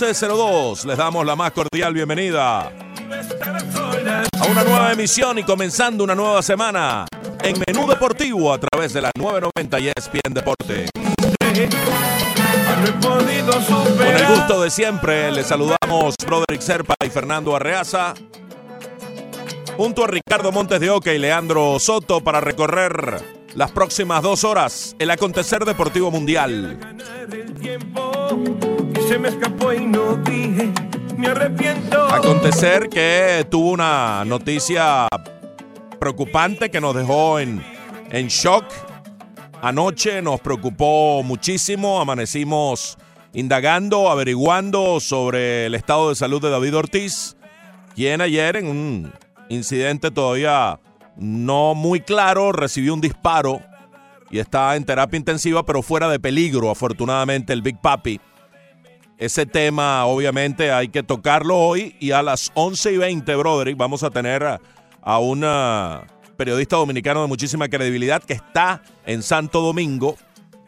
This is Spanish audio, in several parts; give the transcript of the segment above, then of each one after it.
11.02 les damos la más cordial bienvenida a una nueva emisión y comenzando una nueva semana en Menú Deportivo a través de la 990 y ESPN Deporte. Con el gusto de siempre, les saludamos Broderick Serpa y Fernando Arreaza. Junto a Ricardo Montes de Oca y Leandro Soto para recorrer las próximas dos horas el acontecer deportivo mundial. Se me escapó y no dije, me arrepiento. Acontecer que tuvo una noticia preocupante que nos dejó en, en shock. Anoche nos preocupó muchísimo, amanecimos indagando, averiguando sobre el estado de salud de David Ortiz, quien ayer en un incidente todavía no muy claro recibió un disparo y está en terapia intensiva, pero fuera de peligro, afortunadamente, el Big Papi. Ese tema, obviamente, hay que tocarlo hoy y a las 11 y 20, Broderick, vamos a tener a, una periodista dominicano de muchísima credibilidad que está en Santo Domingo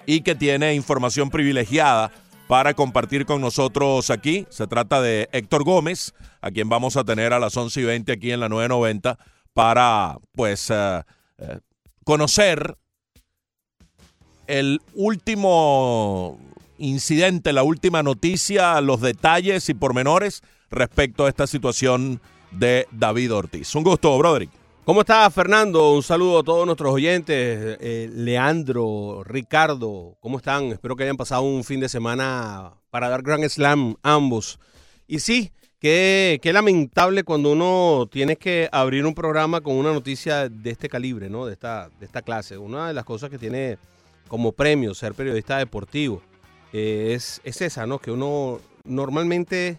y que tiene información privilegiada para compartir con nosotros aquí. Se trata de Héctor Gómez, a quien vamos a tener a las 11 y 20 aquí en la 990 para, pues, eh, eh, conocer el último incidente, la última noticia, los detalles y pormenores respecto a esta situación de David Ortiz. Un gusto, Broderick. ¿Cómo estás, Fernando? Un saludo a todos nuestros oyentes. Eh, Leandro, Ricardo, ¿cómo están? Espero que hayan pasado un fin de semana para dar Grand Slam ambos. Y sí, qué, qué lamentable cuando uno tiene que abrir un programa con una noticia de este calibre, ¿no? De esta, de esta clase. Una de las cosas que tiene como premio ser periodista deportivo eh, es, es esa, ¿no? Que uno normalmente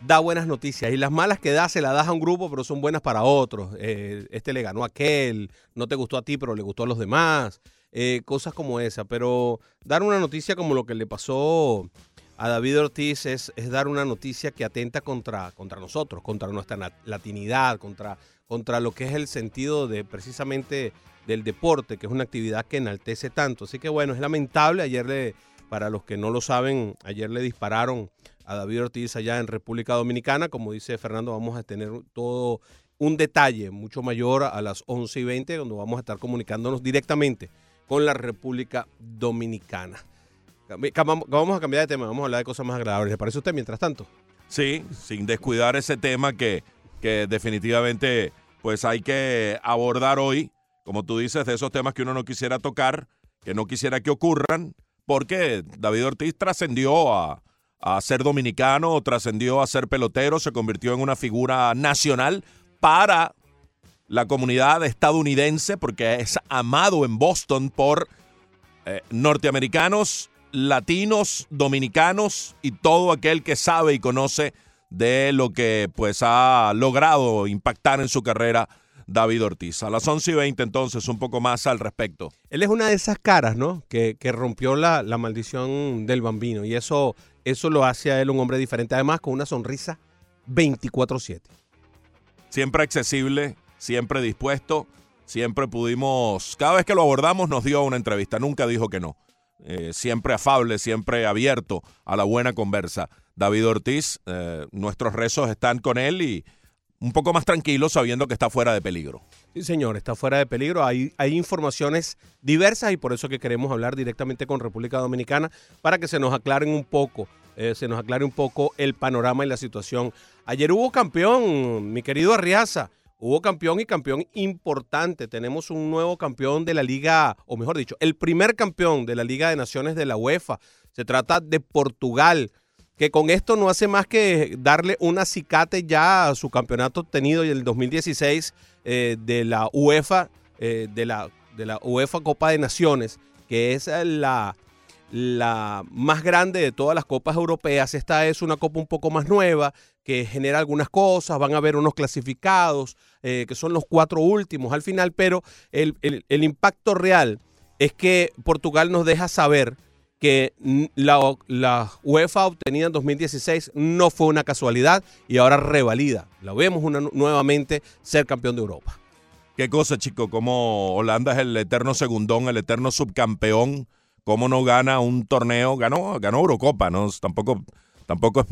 da buenas noticias y las malas que da se las das a un grupo, pero son buenas para otros. Eh, este le ganó a aquel, no te gustó a ti, pero le gustó a los demás. Eh, cosas como esa. Pero dar una noticia como lo que le pasó a David Ortiz es, es dar una noticia que atenta contra, contra nosotros, contra nuestra latinidad, contra, contra lo que es el sentido de precisamente del deporte, que es una actividad que enaltece tanto. Así que bueno, es lamentable. Ayer le, para los que no lo saben, ayer le dispararon a David Ortiz allá en República Dominicana. Como dice Fernando, vamos a tener todo un detalle mucho mayor a las 11 y 20, donde vamos a estar comunicándonos directamente con la República Dominicana. Vamos a cambiar de tema, vamos a hablar de cosas más agradables. ¿Le parece a usted mientras tanto? Sí, sin descuidar ese tema que, que definitivamente pues hay que abordar hoy, como tú dices, de esos temas que uno no quisiera tocar, que no quisiera que ocurran, porque David Ortiz trascendió a, ser dominicano, trascendió a ser pelotero, se convirtió en una figura nacional para la comunidad estadounidense, porque es amado en Boston por eh, norteamericanos, latinos, dominicanos y todo aquel que sabe y conoce de lo que pues ha logrado impactar en su carrera David Ortiz. A las 11 y 20 entonces un poco más al respecto. Él es una de esas caras, ¿no? Que, que rompió la, la, maldición del bambino y eso, eso lo hace a él un hombre diferente, además con una sonrisa 24/7. Siempre accesible, siempre dispuesto, siempre pudimos, cada vez que lo abordamos nos dio una entrevista, nunca dijo que no. Eh, siempre afable, siempre abierto a la buena conversa. David Ortiz, eh, nuestros rezos están con él y un poco más tranquilo sabiendo que está fuera de peligro. Sí, señor, está fuera de peligro. Hay, hay informaciones diversas y por eso que queremos hablar directamente con República Dominicana para que se nos aclaren un poco, eh, se nos aclare un poco el panorama y la situación. Ayer hubo campeón, mi querido Arriaza. Hubo campeón y campeón importante. Tenemos un nuevo campeón de la liga, o mejor dicho, el primer campeón de la Liga de Naciones de la UEFA. Se trata de Portugal. Que con esto no hace más que darle un acicate ya a su campeonato obtenido en el 2016 eh, de la UEFA, eh, de, la, de la UEFA Copa de Naciones, que es la, la más grande de todas las copas europeas. Esta es una copa un poco más nueva, que genera algunas cosas, van a haber unos clasificados, eh, que son los cuatro últimos al final, pero el, el impacto real es que Portugal nos deja saber que la, UEFA obtenida en 2016 no fue una casualidad y ahora revalida. La vemos nuevamente ser campeón de Europa. Qué cosa, chico, como Holanda es el eterno segundón, el eterno subcampeón, cómo no gana un torneo, ganó, ganó Eurocopa, ¿no? Tampoco, tampoco es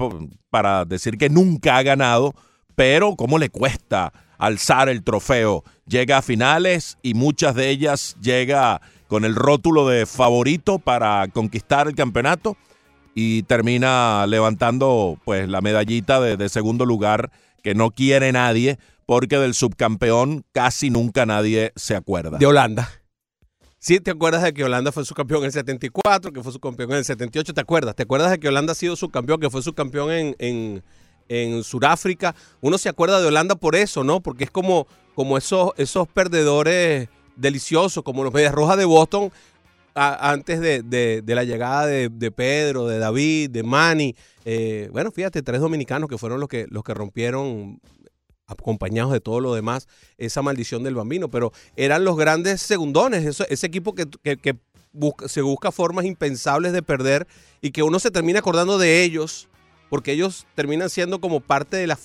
para decir que nunca ha ganado, pero cómo le cuesta alzar el trofeo. Llega a finales y muchas de ellas llega con el rótulo de favorito para conquistar el campeonato y termina levantando pues la medallita de, segundo lugar que no quiere nadie porque del subcampeón casi nunca nadie se acuerda. De Holanda. Sí, te acuerdas de que Holanda fue su campeón en el 74, que fue su campeón en el 78, ¿te acuerdas? ¿Te acuerdas de que Holanda ha sido su campeón, que fue su campeón en, en, en Sudáfrica? Uno se acuerda de Holanda por eso, ¿no? Porque es como, como esos, esos perdedores delicioso, como los Medias Rojas de Boston, antes de, la llegada de, Pedro, de David, de Manny. Eh, bueno, fíjate, tres dominicanos que fueron los que, los que rompieron acompañados de todo lo demás, esa maldición del bambino, pero eran los grandes segundones, ese equipo que, se busca formas impensables de perder y que uno se termina acordando de ellos porque ellos terminan siendo como parte de la,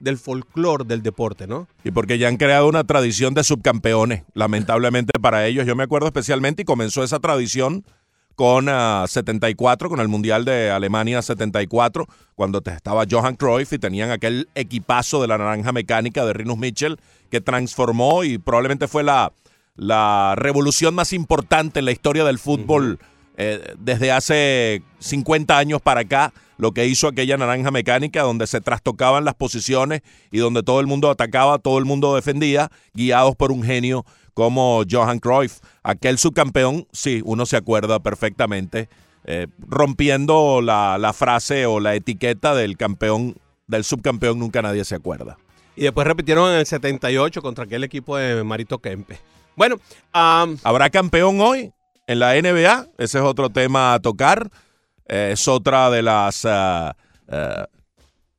del folclore del deporte, ¿no? Y porque ya han creado una tradición de subcampeones, lamentablemente para ellos. Yo me acuerdo especialmente y comenzó esa tradición con 74, ah, con el Mundial de Alemania 74, cuando estaba Johan Cruyff y tenían aquel equipazo de la naranja mecánica de Rinus Mitchell que transformó y probablemente fue la, la revolución más importante en la historia del fútbol. Eh, desde hace 50 años para acá, lo que hizo aquella naranja mecánica, donde se trastocaban las posiciones y donde todo el mundo atacaba, todo el mundo defendía, guiados por un genio como Johan Cruyff. Aquel subcampeón, sí, uno se acuerda perfectamente, eh, rompiendo la, la frase o la etiqueta del campeón, del subcampeón, nunca nadie se acuerda. Y después repitieron en el 78 contra aquel equipo de Marito Kempe. Bueno, ¿habrá campeón hoy? en la NBA. Ese es otro tema a tocar. Eh, es otra de las eh,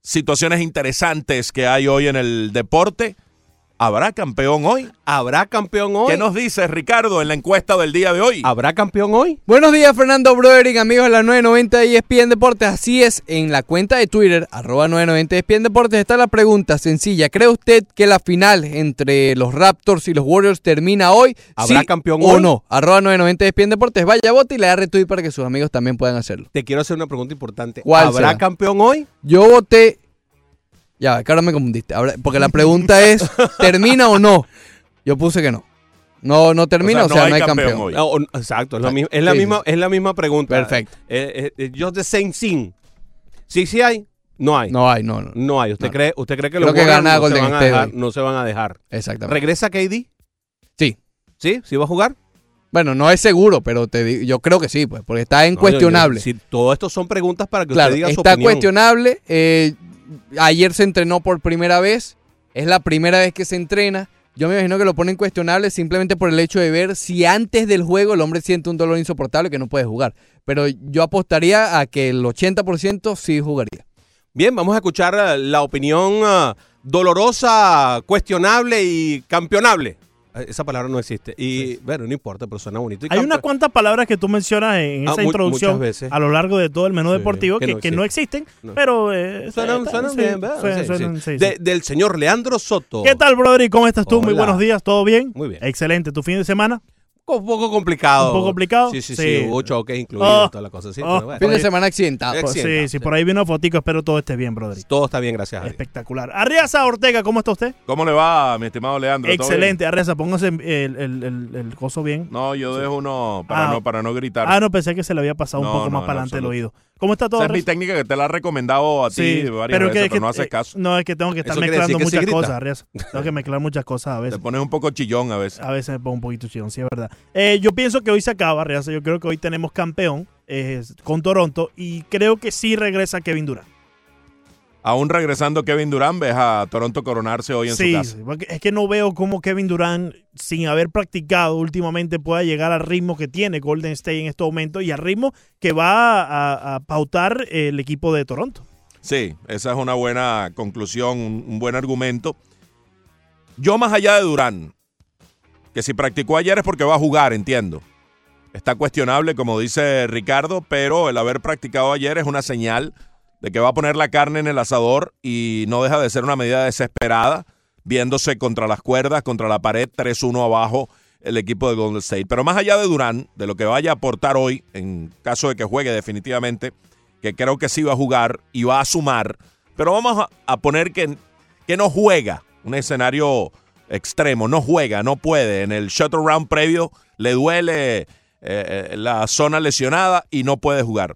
situaciones interesantes que hay hoy en el deporte. ¿Habrá campeón hoy? ¿Habrá campeón hoy? ¿Qué nos dice Ricardo en la encuesta del día de hoy? ¿Habrá campeón hoy? Buenos días, Fernando Broderick, amigos de la 990 ESPN Deportes. Así es, en la cuenta de Twitter, arroba 990 ESPN Deportes, está la pregunta sencilla. ¿Cree usted que la final entre los Raptors y los Warriors termina hoy? ¿Habrá campeón o no? Arroba 990 ESPN Deportes. Vaya, vote y le da retweet para que sus amigos también puedan hacerlo. Te quiero hacer una pregunta importante. ¿Habrá campeón hoy? Yo voté ya, que ahora me confundiste. porque la pregunta es, ¿termina o no? Yo puse que no. No, no termina, o sea, no, hay, campeón. exacto, es, la, misma, es la misma pregunta. Perfecto. Eh, eh, the same thing. Sí, sí hay. No hay. No hay, no, no. No hay. ¿Usted, Cree, usted cree que los que gana no, se van a dejar, no se van a dejar? Exactamente. ¿Regresa KD? Sí. ¿Sí? ¿Sí va a jugar? Bueno, no es seguro, pero te yo creo que sí, pues, porque está incuestionable. Si todo esto son preguntas para que usted diga su opinión. Está cuestionable. Eh, ayer se entrenó por primera vez, es la primera vez que se entrena. Yo me imagino que lo ponen cuestionable simplemente por el hecho de ver si antes del juego el hombre siente un dolor insoportable que no puede jugar. Pero yo apostaría a que el 80% sí jugaría. Bien, vamos a escuchar eh, la opinión eh, dolorosa, cuestionable y campeonable esa palabra no existe. Y bueno, no importa, pero suena bonito. Hay unas cuantas palabras que tú mencionas en ah, esa introducción a lo largo de todo el menú deportivo que, no, existen, pero eh, suenan, bien, ¿verdad? del señor Leandro Soto. ¿Qué tal, brother? ¿Cómo estás tú? Muy buenos días, ¿todo bien? Muy bien. Excelente. ¿Tu fin de semana? Un poco complicado. Un poco complicado. Sí, sí, sí. Hubo choques incluidos, oh, toda la cosa. Sí, oh, Fin de semana accidentado. Sí, sí, por ahí viene una fotico. Espero todo esté bien, brother. Todo está bien, gracias. A Espectacular. Arriaza Ortega, ¿cómo está usted? ¿Cómo le va, mi estimado Leandro? Excelente. Arriaza, póngase el, el, el, coso bien. No, yo dejo uno para, ah. no, para no gritar. Ah, no, pensé que se le había pasado un poco más para adelante el oído. ¿Cómo está todo? Esa es mi técnica que te la he recomendado a ti varias pero veces, pero no haces caso. No, es que tengo que estar mezclando muchas cosas. Tengo que mezclar muchas cosas a veces. Te pones un poco chillón a veces. A veces me pongo un poquito chillón, sí, es verdad. Eh, yo pienso que hoy se acaba, Arriaza. Yo creo que hoy tenemos campeón. eh, con Toronto y creo que sí regresa Kevin Durant. Aún regresando Kevin Durant, ves a Toronto coronarse hoy en su casa. Sí, es que no veo cómo Kevin Durant, sin haber practicado últimamente, pueda llegar al ritmo que tiene Golden State en este momento y al ritmo que va a, pautar el equipo de Toronto. Sí, esa es una buena conclusión, un buen argumento. Yo más allá de Durant, que si practicó ayer es porque va a jugar, entiendo. Está cuestionable, como dice Ricardo, pero el haber practicado ayer es una señal de que va a poner la carne en el asador y no deja de ser una medida desesperada, viéndose contra las cuerdas, contra la pared, 3-1 abajo el equipo de Golden State. Pero más allá de Durán, de lo que vaya a aportar hoy, en caso de que juegue definitivamente, que creo que sí va a jugar y va a sumar, pero vamos a, poner que, que no juega, un escenario extremo, no juega, no puede. En el shuttle round previo le duele eh, eh, la zona lesionada y no puede jugar.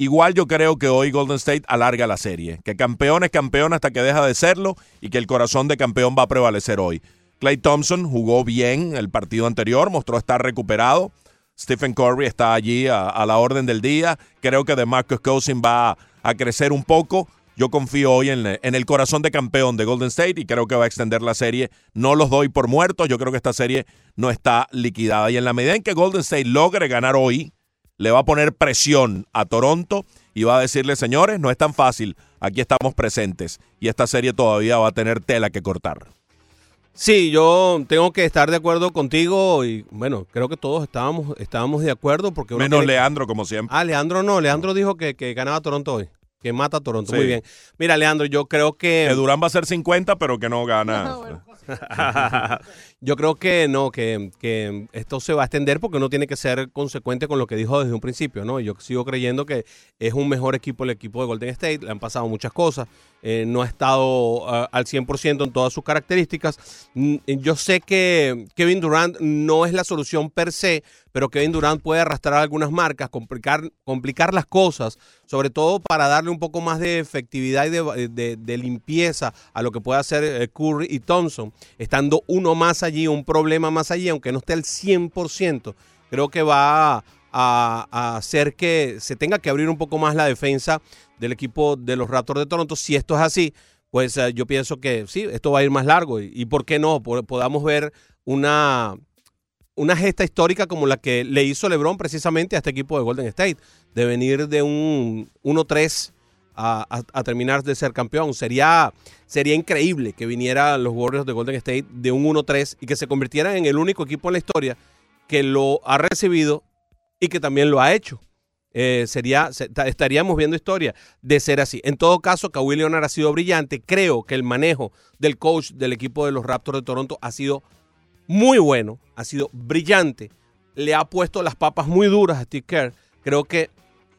Igual yo creo que hoy Golden State alarga la serie, que campeón es campeón hasta que deja de serlo y que el corazón de campeón va a prevalecer hoy. Clay Thompson jugó bien el partido anterior, mostró estar recuperado. Stephen Curry está allí a, la orden del día. Creo que DeMarcus Cousins va a crecer un poco. Yo confío hoy en, el corazón de campeón de Golden State y creo que va a extender la serie. No los doy por muertos. Yo creo que esta serie no está liquidada. Y en la medida en que Golden State logre ganar hoy, le va a poner presión a Toronto y va a decirle, señores, no es tan fácil, aquí estamos presentes y esta serie todavía va a tener tela que cortar. Sí, yo tengo que estar de acuerdo contigo y bueno, creo que todos estábamos, estábamos de acuerdo porque... Menos Leandro, como siempre. Ah, Leandro no, Leandro dijo que, que ganaba Toronto hoy. Que mata a Toronto. Muy bien. Mira, Leandro, yo creo que. Que Durán va a ser 50, pero que no gana. Yo creo que no, que, que, esto se va a extender porque uno tiene que ser consecuente con lo que dijo desde un principio, ¿no? Yo sigo creyendo que es un mejor equipo el equipo de Golden State, le han pasado muchas cosas, eh, no ha estado uh, al 100% en todas sus características. Mm, yo sé que Kevin Durant no es la solución per se, pero Kevin Durant puede arrastrar algunas marcas, complicar, complicar las cosas, sobre todo para darle un poco más de efectividad y de, de limpieza a lo que puede hacer eh, Curry y Thompson, estando uno más allí, un problema más allí, aunque no esté al 100%, creo que va a, hacer que se tenga que abrir un poco más la defensa del equipo de los Raptors de Toronto. Si esto es así, pues eh, yo pienso que sí, esto va a ir más largo y, por qué no, podamos ver una, una gesta histórica como la que le hizo LeBron precisamente a este equipo de Golden State, de venir de un 1-3 a, terminar de ser campeón. Sería, sería increíble que vinieran los Warriors de Golden State de un 1-3 y que se convirtieran en el único equipo en la historia que lo ha recibido y que también lo ha hecho. Eh, sería, estaríamos viendo historia de ser así. En todo caso, Kawhi Leonard ha sido brillante. Creo que el manejo del coach del equipo de los Raptors de Toronto ha sido muy bueno, ha sido brillante. Le ha puesto las papas muy duras a Steve Kerr. Creo que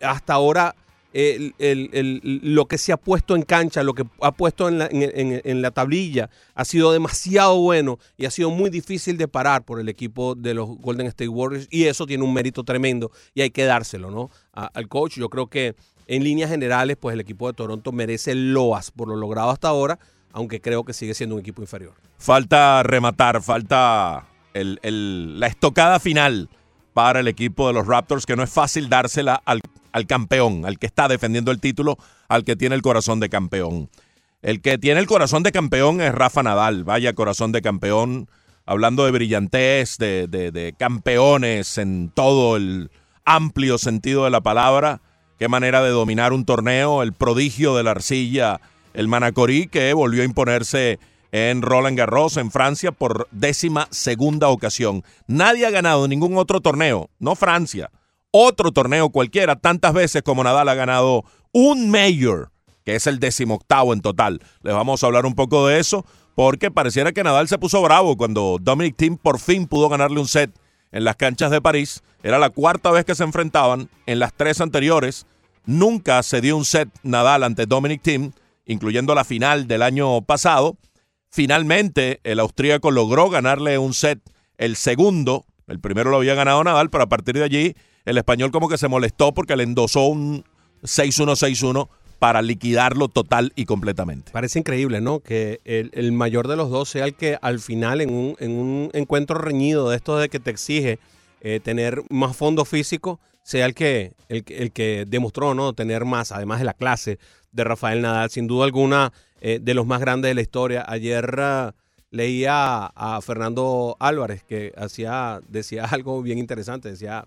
hasta ahora lo que se ha puesto en cancha, lo que ha puesto en la, en, la, tablilla, ha sido demasiado bueno y ha sido muy difícil de parar por el equipo de los Golden State Warriors y eso tiene un mérito tremendo y hay que dárselo ¿no? al coach. Yo creo que en líneas generales, pues el equipo de Toronto merece loas por lo logrado hasta ahora, aunque creo que sigue siendo un equipo inferior. Falta rematar, falta la estocada final para el equipo de los Raptors, que no es fácil dársela al al campeón, al que está defendiendo el título, al que tiene el corazón de campeón. El que tiene el corazón de campeón es Rafa Nadal, vaya corazón de campeón, hablando de brillantez, de, de, campeones en todo el amplio sentido de la palabra, qué manera de dominar un torneo, el prodigio de la arcilla, el Manacorí que volvió a imponerse en Roland Garros en Francia por décima segunda ocasión. Nadie ha ganado ningún otro torneo, no Francia, otro torneo cualquiera tantas veces como Nadal ha ganado un Mayor, que es el decimoctavo en total. Les vamos a hablar un poco de eso, porque pareciera que Nadal se puso bravo cuando Dominic Thiem por fin pudo ganarle un set en las canchas de París. Era la cuarta vez que se enfrentaban. En las tres anteriores nunca se dio un set Nadal ante Dominic Thiem, incluyendo la final del año pasado. Finalmente, el austríaco logró ganarle un set, el segundo. El primero lo había ganado Nadal, pero a partir de allí el español como que se molestó porque le endosó un 6-1-6-1 para liquidarlo total y completamente. Parece increíble, ¿no? Que el, mayor de los dos sea el que al final en un, en un encuentro reñido de estos de que te exige eh, tener más fondo físico sea el que, el, que- demostró no tener más, además de la clase de Rafael Nadal, sin duda alguna eh, de los más grandes de la historia. Ayer ah, leía a Fernando Álvarez que hacía, decía algo bien interesante, decía,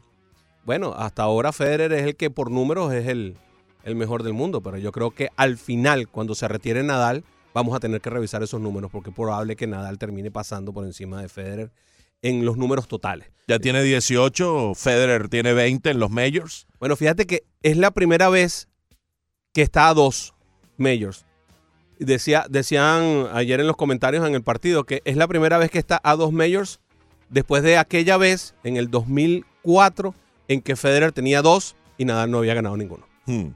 bueno, hasta ahora Federer es el que por números es el, el mejor del mundo, pero yo creo que al final, cuando se retire Nadal, vamos a tener que revisar esos números porque es probable que Nadal termine pasando por encima de Federer en los números totales. Ya tiene 18, Federer tiene 20 en los majors. Bueno, fíjate que es la primera vez que está a dos majors. Decía, decían ayer en los comentarios en el partido que es la primera vez que está a dos majors después de aquella vez en el 2004 en que Federer tenía dos y Nadal no había ganado ninguno. Hmm.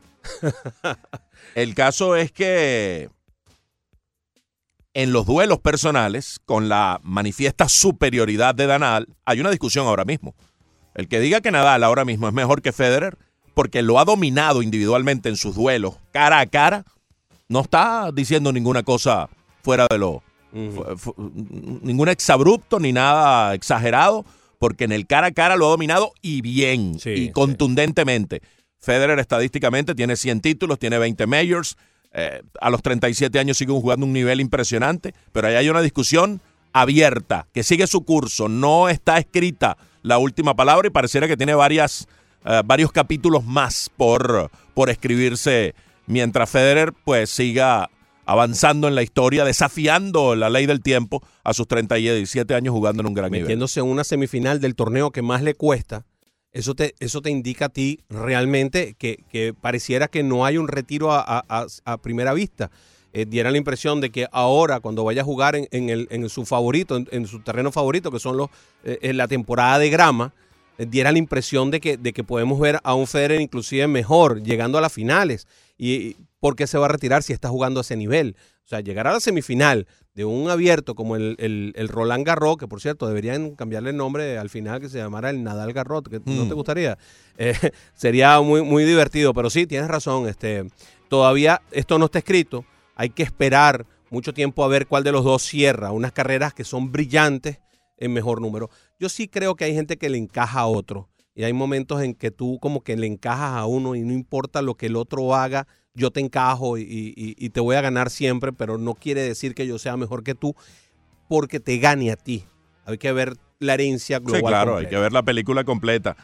El caso es que en los duelos personales, con la manifiesta superioridad de Nadal, hay una discusión ahora mismo. El que diga que Nadal ahora mismo es mejor que Federer, porque lo ha dominado individualmente en sus duelos cara a cara, no está diciendo ninguna cosa fuera de lo, ningún exabrupto ni nada exagerado, porque en el cara a cara lo ha dominado y bien, Sí, y sí. contundentemente. Federer estadísticamente tiene 100 títulos, tiene 20 majors, eh, a los 37 años sigue jugando un nivel impresionante, pero ahí hay una discusión abierta, que sigue su curso, no está escrita la última palabra y pareciera que tiene varias, eh, varios capítulos más por, por escribirse, mientras Federer pues siga avanzando en la historia, desafiando la ley del tiempo a sus 37 años jugando en un gran nivel. metiéndose en una semifinal del torneo que más le cuesta, eso te, eso te indica a ti realmente que, que pareciera que no hay un retiro a, primera vista. Eh, diera la impresión de que ahora, cuando vaya a jugar en, el, en su favorito, en, su terreno favorito, que son los, eh, en la temporada de grama, eh, diera la impresión de que, de que podemos ver a un Federer inclusive mejor, llegando a las finales. Y ¿por qué se va a retirar si está jugando a ese nivel? O sea, llegar a la semifinal de un abierto como el, el, el Roland Garros, que por cierto deberían cambiarle el nombre al final que se llamara el Nadal Garrot, que no Mm. te gustaría. Eh, sería muy, muy divertido, pero sí, tienes razón. Este, todavía esto no está escrito. Hay que esperar mucho tiempo a ver cuál de los dos cierra. Unas carreras que son brillantes en mejor número. Yo sí creo que hay gente que le encaja a otro. Y hay momentos en que tú como que le encajas a uno y no importa lo que el otro haga, yo te encajo y, y- y te voy a ganar siempre, pero no quiere decir que yo sea mejor que tú porque te gane a ti. Hay que ver la herencia global. Sí, claro, hay que ver la película completa.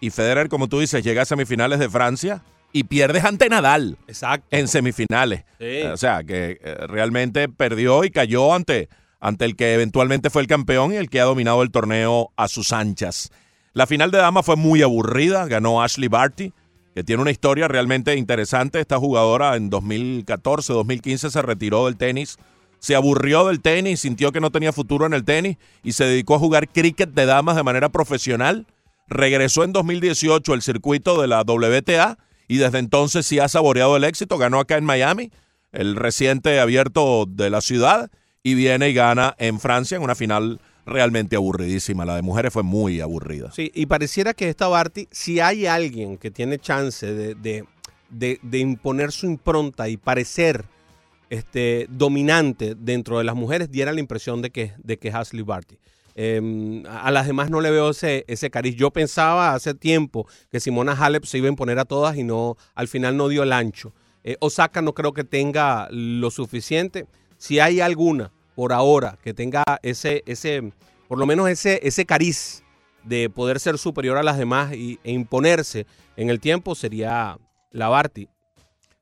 Y Federer, como tú dices, llega a semifinales de Francia y pierdes ante Nadal Exacto. en semifinales. Sí. O sea, que eh, realmente perdió y cayó ante, ante el que eventualmente fue el campeón y el que ha dominado el torneo a sus anchas. La final de damas fue muy aburrida, ganó Ashley Barty, que tiene una historia realmente interesante. Esta jugadora en 2014, 2015 se retiró del tenis, se aburrió del tenis, sintió que no tenía futuro en el tenis y se dedicó a jugar cricket de damas de manera profesional. Regresó en 2018 al circuito de la WTA y desde entonces sí ha saboreado el éxito. Ganó acá en Miami, el reciente abierto de la ciudad, y viene y gana en Francia en una final realmente aburridísima. La de mujeres fue muy aburrida. Sí, y pareciera que esta Barty, si hay alguien que tiene chance de, de- de- imponer su impronta y parecer este, dominante dentro de las mujeres, diera la impresión de que, de que es Ashley Barty. A a las demás no le veo ese, ese cariz. Yo pensaba hace tiempo que Simona Halep se iba a imponer a todas y no, al final no dio el ancho. Eh, Osaka no creo que tenga lo suficiente. Si hay alguna por ahora que tenga ese, ese, por lo menos ese, ese cariz de poder ser superior a las demás y, e imponerse en el tiempo sería la Barty.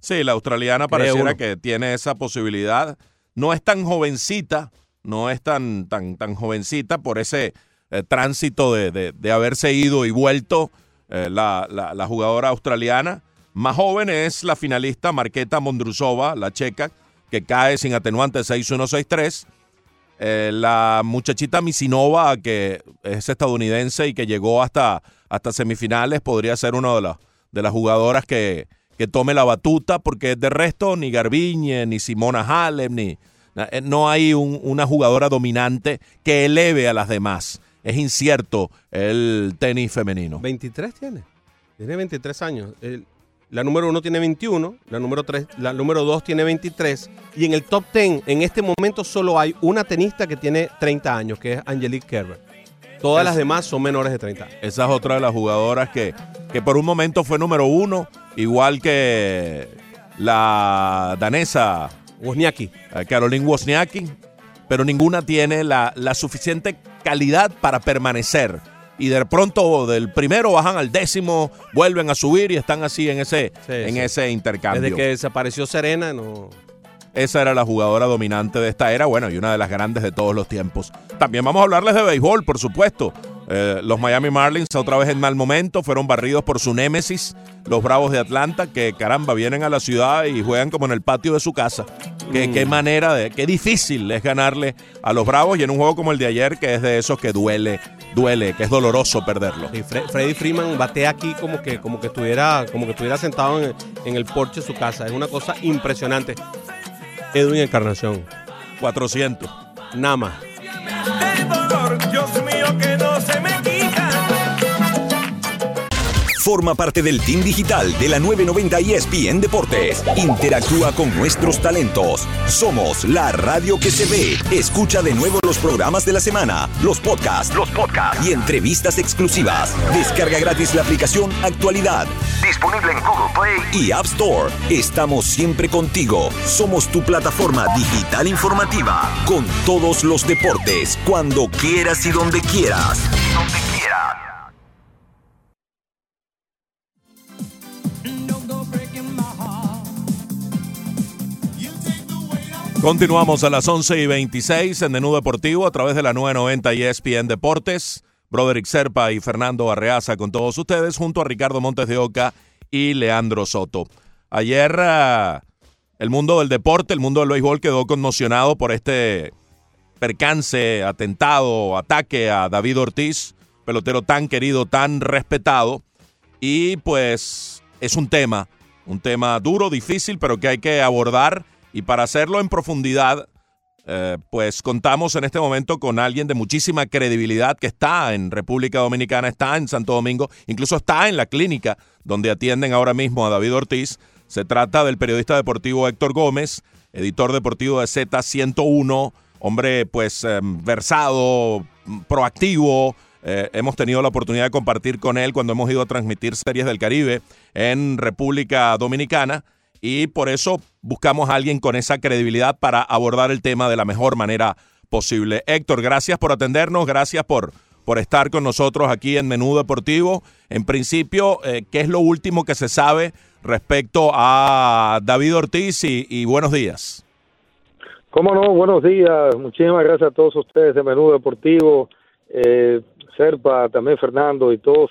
Sí, la australiana Cree pareciera uno. que tiene esa posibilidad. No es tan jovencita, no es tan, tan, tan jovencita por ese eh, tránsito de, de- de haberse ido y vuelto eh, la, la- la jugadora australiana. Más joven es la finalista Marqueta Mondrusova, la checa, que cae sin atenuante 6-1-6-3. Eh, la muchachita Misinova, que es estadounidense y que llegó hasta, hasta semifinales, podría ser una de las, de las jugadoras que, que tome la batuta, porque de resto ni Garbiñe, ni Simona Halep, ni, eh, no hay un- una jugadora dominante que eleve a las demás. Es incierto el tenis femenino. 23 tiene. Tiene 23 años. La número uno tiene 21, la número tres, la número dos tiene 23 y en el top 10 en este momento solo hay una tenista que tiene 30 años, que es Angelique Kerber. Todas las demás son menores de 30. Esa es otra de las jugadoras que, que por un momento fue número uno, igual que la danesa Wozniacki. eh, Caroline Wozniacki, pero ninguna tiene la, la suficiente calidad para permanecer. Y de pronto del primero bajan al décimo, vuelven a subir y están así en ese, Sí, en sí. ese intercambio. Desde que desapareció Serena, no. Esa era la jugadora dominante de esta era, bueno, y una de las grandes de todos los tiempos. También vamos a hablarles de béisbol, por supuesto. Eh, los Miami Marlins otra vez en mal momento, fueron barridos por su némesis, los Bravos de Atlanta, que caramba, vienen a la ciudad y juegan como en el patio de su casa. Qué, qué manera de, qué difícil es ganarle a los Bravos y en un juego como el de ayer, que es de esos que duele, duele, que es doloroso perderlo. Sí, Fre- Freddy Freeman batea aquí como que, como que estuviera, como que estuviera sentado en, en el porche de su casa. Es una cosa impresionante. Edwin Encarnación, 400. Nama. El dolor, Dios mío, que no se me. Forma parte del team digital de la 990 ESPN Deportes. Interactúa con nuestros talentos. Somos la radio que se ve. Escucha de nuevo los programas de la semana, los podcasts, los podcasts y entrevistas exclusivas. Descarga gratis la aplicación Actualidad. Disponible en Google Play y App Store. Estamos siempre contigo. Somos tu plataforma digital informativa con todos los deportes, cuando quieras y donde quieras. Continuamos a las 11 y 26 en Menú Deportivo a través de la 990 y ESPN Deportes. Broderick Serpa y Fernando Arreaza con todos ustedes, junto a Ricardo Montes de Oca y Leandro Soto. Ayer ah, el mundo del deporte, el mundo del béisbol quedó conmocionado por este percance, atentado, ataque a David Ortiz, pelotero tan querido, tan respetado. Y pues es un tema, un tema duro, difícil, pero que hay que abordar. Y para hacerlo en profundidad, eh, pues contamos en este momento con alguien de muchísima credibilidad que está en República Dominicana, está en Santo Domingo, incluso está en la clínica donde atienden ahora mismo a David Ortiz. Se trata del periodista deportivo Héctor Gómez, editor deportivo de Z101, hombre pues eh, versado, proactivo. Eh, hemos tenido la oportunidad de compartir con él cuando hemos ido a transmitir series del Caribe en República Dominicana y por eso buscamos a alguien con esa credibilidad para abordar el tema de la mejor manera posible. Héctor, gracias por atendernos, gracias por, por estar con nosotros aquí en Menú Deportivo. En principio, eh, ¿qué es lo último que se sabe respecto a David Ortiz y, y buenos días? Cómo no, buenos días. Muchísimas gracias a todos ustedes de Menú Deportivo, eh, Serpa, también Fernando y todos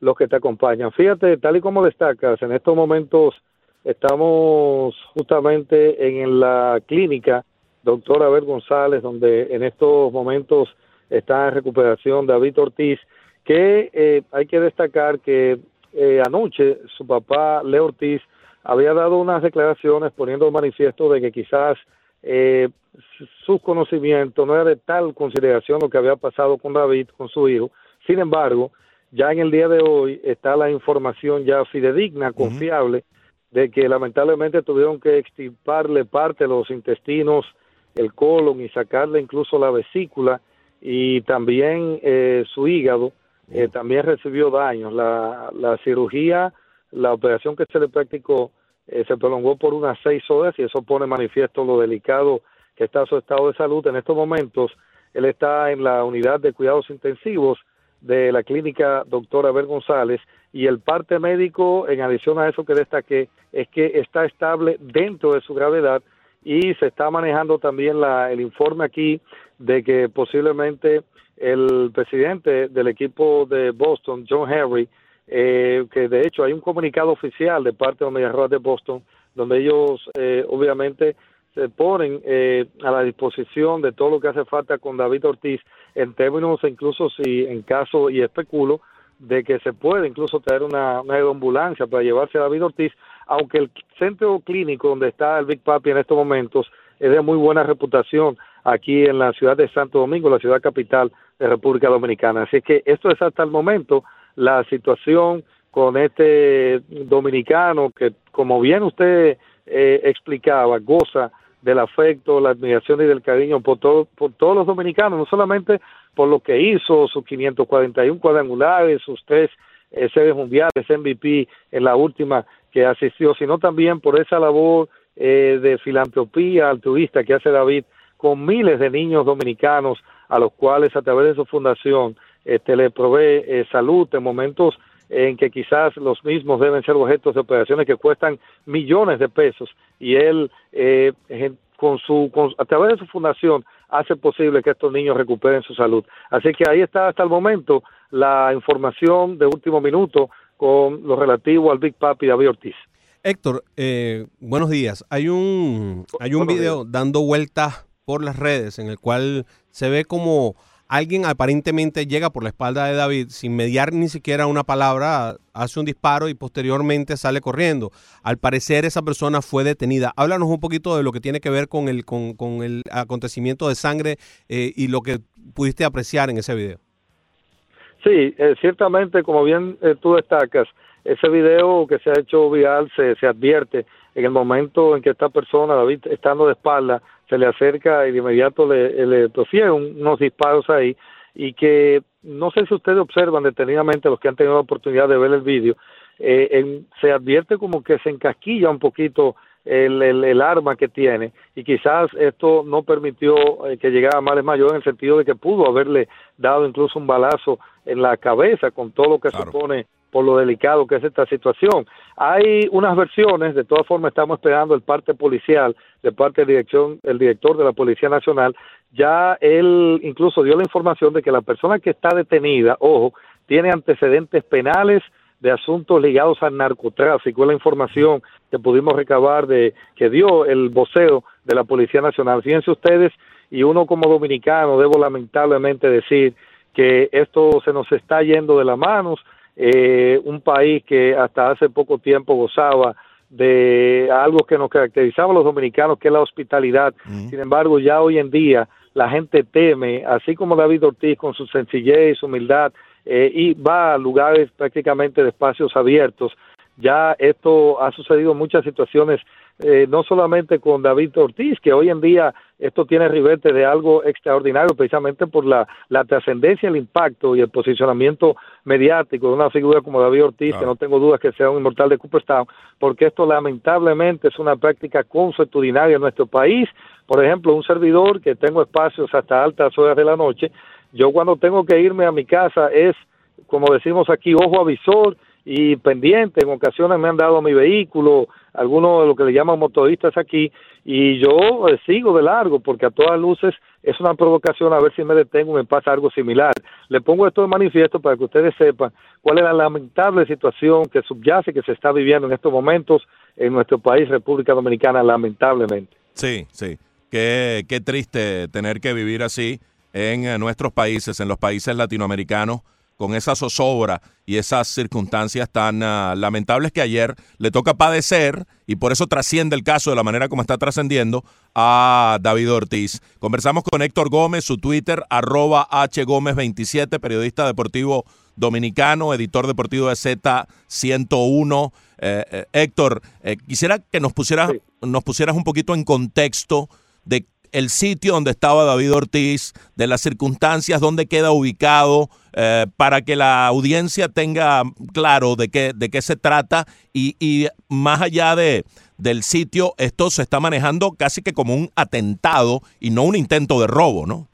los que te acompañan. Fíjate, tal y como destacas, en estos momentos estamos justamente en la clínica doctor Abel González, donde en estos momentos está en recuperación David Ortiz, que eh, hay que destacar que eh, anoche su papá, Leo Ortiz, había dado unas declaraciones poniendo manifiesto de que quizás eh, sus conocimientos no era de tal consideración lo que había pasado con David, con su hijo. Sin embargo, ya en el día de hoy está la información ya fidedigna, confiable, de que lamentablemente tuvieron que extirparle parte de los intestinos, el colon y sacarle incluso la vesícula y también eh, su hígado eh, también recibió daños. La, la cirugía, la operación que se le practicó eh, se prolongó por unas seis horas y eso pone manifiesto lo delicado que está su estado de salud. En estos momentos él está en la unidad de cuidados intensivos de la clínica doctora Abel González y el parte médico, en adición a eso que destaqué, es que está estable dentro de su gravedad y se está manejando también la, el informe aquí de que posiblemente el presidente del equipo de Boston, John Henry, eh, que de hecho hay un comunicado oficial de parte de los Medias Rojas de Boston, donde ellos eh, obviamente se ponen eh, a la disposición de todo lo que hace falta con David Ortiz en términos incluso si en caso y especulo de que se puede incluso traer una, una ambulancia para llevarse a David Ortiz, aunque el centro clínico donde está el Big Papi en estos momentos es de muy buena reputación aquí en la ciudad de Santo Domingo, la ciudad capital de República Dominicana. Así que esto es hasta el momento la situación con este dominicano que, como bien usted eh, explicaba, goza del afecto, la admiración y del cariño por, todo, por todos los dominicanos, no solamente por lo que hizo, sus 541 cuadrangulares, sus tres eh, series mundiales, MVP en la última que asistió, sino también por esa labor eh, de filantropía altruista que hace David con miles de niños dominicanos a los cuales a través de su fundación este, le provee eh, salud en momentos en que quizás los mismos deben ser objetos de operaciones que cuestan millones de pesos y él eh, con su a través de su fundación hace posible que estos niños recuperen su salud. Así que ahí está hasta el momento la información de último minuto con lo relativo al Big Papi David Ortiz. Héctor, eh, buenos días. Hay un hay un video dando vueltas por las redes en el cual se ve como alguien aparentemente llega por la espalda de David sin mediar ni siquiera una palabra, hace un disparo y posteriormente sale corriendo. Al parecer esa persona fue detenida. Háblanos un poquito de lo que tiene que ver con el, con, el acontecimiento de sangre eh, y lo que pudiste apreciar en ese video. Sí, eh, ciertamente, como bien eh, tú destacas, ese video que se ha hecho viral se, se advierte en el momento en que esta persona, David, estando de espalda, se le acerca y de inmediato le, le profiere unos disparos ahí y que no sé si ustedes observan detenidamente los que han tenido la oportunidad de ver el vídeo, eh, se advierte como que se encasquilla un poquito el, el, arma que tiene y quizás esto no permitió eh, que llegara a males mayores en el sentido de que pudo haberle dado incluso un balazo en la cabeza con todo lo que supone por lo delicado que es esta situación. Hay unas versiones, de todas formas estamos esperando el parte policial, de parte de dirección, el director de la Policía Nacional, ya él incluso dio la información de que la persona que está detenida, ojo, tiene antecedentes penales de asuntos ligados al narcotráfico, es la información que pudimos recabar de que dio el voceo de la Policía Nacional. Fíjense ustedes, y uno como dominicano debo lamentablemente decir que esto se nos está yendo de las manos, eh, un país que hasta hace poco tiempo gozaba de algo que nos caracterizaba a los dominicanos, que es la hospitalidad. Sin embargo, ya hoy en día la gente teme, así como David Ortiz con su sencillez, y su humildad, eh, y va a lugares prácticamente de espacios abiertos. Ya esto ha sucedido en muchas situaciones eh, no solamente con David Ortiz, que hoy en día esto tiene ribete de algo extraordinario precisamente por la, la trascendencia, el impacto y el posicionamiento mediático de una figura como David Ortiz, que no tengo dudas que sea un inmortal de Cooperstown, porque esto lamentablemente es una práctica consuetudinaria en nuestro país. Por ejemplo, un servidor que tengo espacios hasta altas horas de la noche, yo cuando tengo que irme a mi casa es, como decimos aquí, ojo avisor y pendiente. En ocasiones me han dado mi vehículo, algunos de lo que le llaman motoristas aquí, y yo eh, sigo de largo porque a todas luces es una provocación a ver si me detengo me pasa algo similar. Le pongo esto de manifiesto para que ustedes sepan cuál es la lamentable situación que subyace, que se está viviendo en estos momentos en nuestro país, República Dominicana, lamentablemente. Sí, sí. Qué, qué triste tener que vivir así en eh, nuestros países, en los países latinoamericanos con esa zozobra y esas circunstancias tan ah, lamentables que ayer le toca padecer y por eso trasciende el caso de la manera como está trascendiendo a David Ortiz. Conversamos con Héctor Gómez, su Twitter, arroba hgómez27, periodista deportivo dominicano, editor deportivo de Z101. Eh, eh, Héctor, eh, quisiera que nos pusieras, nos pusieras un poquito en contexto de el sitio donde estaba David Ortiz, de las circunstancias, donde queda ubicado, eh, para que la audiencia tenga claro de qué, de qué se trata y, más allá de, del sitio, esto se está manejando casi que como un atentado y no un intento de robo, ¿no?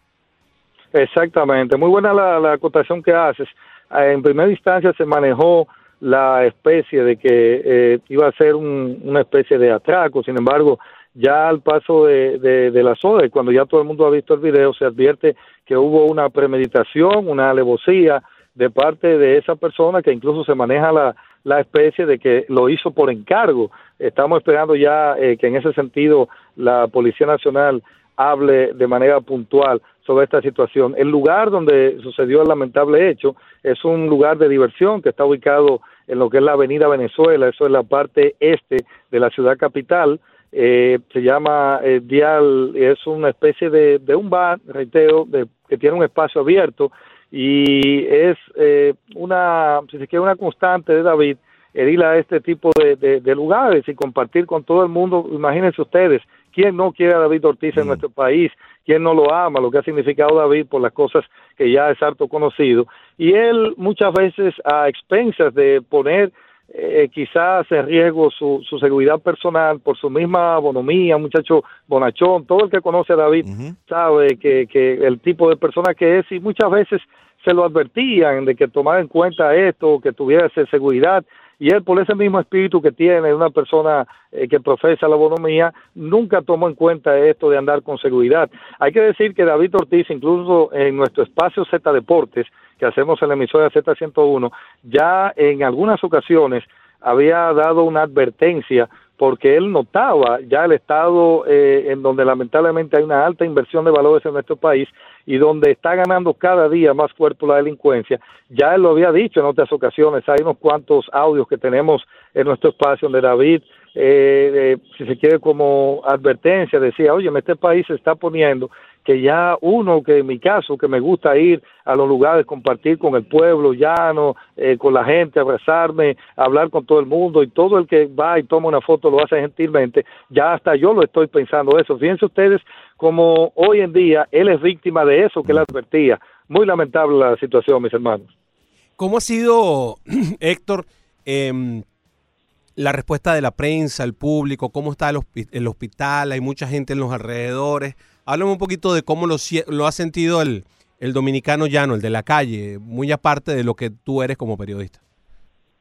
Exactamente, muy buena la, la acotación que haces. Eh, en primera instancia se manejó la especie de que eh, iba a ser un, una especie de atraco, sin embargo, ya al paso de, de, la y cuando ya todo el mundo ha visto el video, se advierte que hubo una premeditación, una alevosía de parte de esa persona que incluso se maneja la, la especie de que lo hizo por encargo. Estamos esperando ya eh, que en ese sentido la Policía Nacional hable de manera puntual sobre esta situación. El lugar donde sucedió el lamentable hecho es un lugar de diversión que está ubicado en lo que es la Avenida Venezuela, eso es la parte este de la ciudad capital, eh, se llama eh, Dial, es una especie de, de un bar, reitero, de, que tiene un espacio abierto y es eh, una, si se quiere, una constante de David ir a este tipo de, de, lugares y compartir con todo el mundo. Imagínense ustedes ¿Quién no quiere a David Ortiz en nuestro país? ¿Quién no lo ama? Lo que ha significado David por las cosas que ya es harto conocido. Y él muchas veces a expensas de poner eh, quizás en riesgo su, su seguridad personal por su misma bonomía, muchacho bonachón, todo el que conoce a David sabe que, que el tipo de persona que es y muchas veces se lo advertían de que tomara en cuenta esto, que tuviera esa seguridad y él por ese mismo espíritu que tiene una persona eh, que profesa la bonomía, nunca tomó en cuenta esto de andar con seguridad. Hay que decir que David Ortiz, incluso en nuestro espacio Z Deportes, que hacemos en la emisora Z101, ya en algunas ocasiones había dado una advertencia porque él notaba ya el estado eh, en donde lamentablemente hay una alta inversión de valores en nuestro país y donde está ganando cada día más cuerpo la delincuencia. Ya él lo había dicho en otras ocasiones, hay unos cuantos audios que tenemos en nuestro espacio donde David, eh, si se quiere como advertencia, decía, oye, este país se está poniendo que ya uno, que en mi caso, que me gusta ir a los lugares, compartir con el pueblo llano, eh, con la gente, abrazarme, hablar con todo el mundo y todo el que va y toma una foto lo hace gentilmente, ya hasta yo lo estoy pensando eso. Fíjense ustedes como hoy en día él es víctima de eso que él advertía. Muy lamentable la situación, mis hermanos. ¿Cómo ha sido, Héctor, em, la respuesta de la prensa, el público? ¿Cómo está el, hospital? Hay mucha gente en los alrededores. Háblame un poquito de cómo lo, lo ha sentido el, el dominicano llano, el de la calle, muy aparte de lo que tú eres como periodista.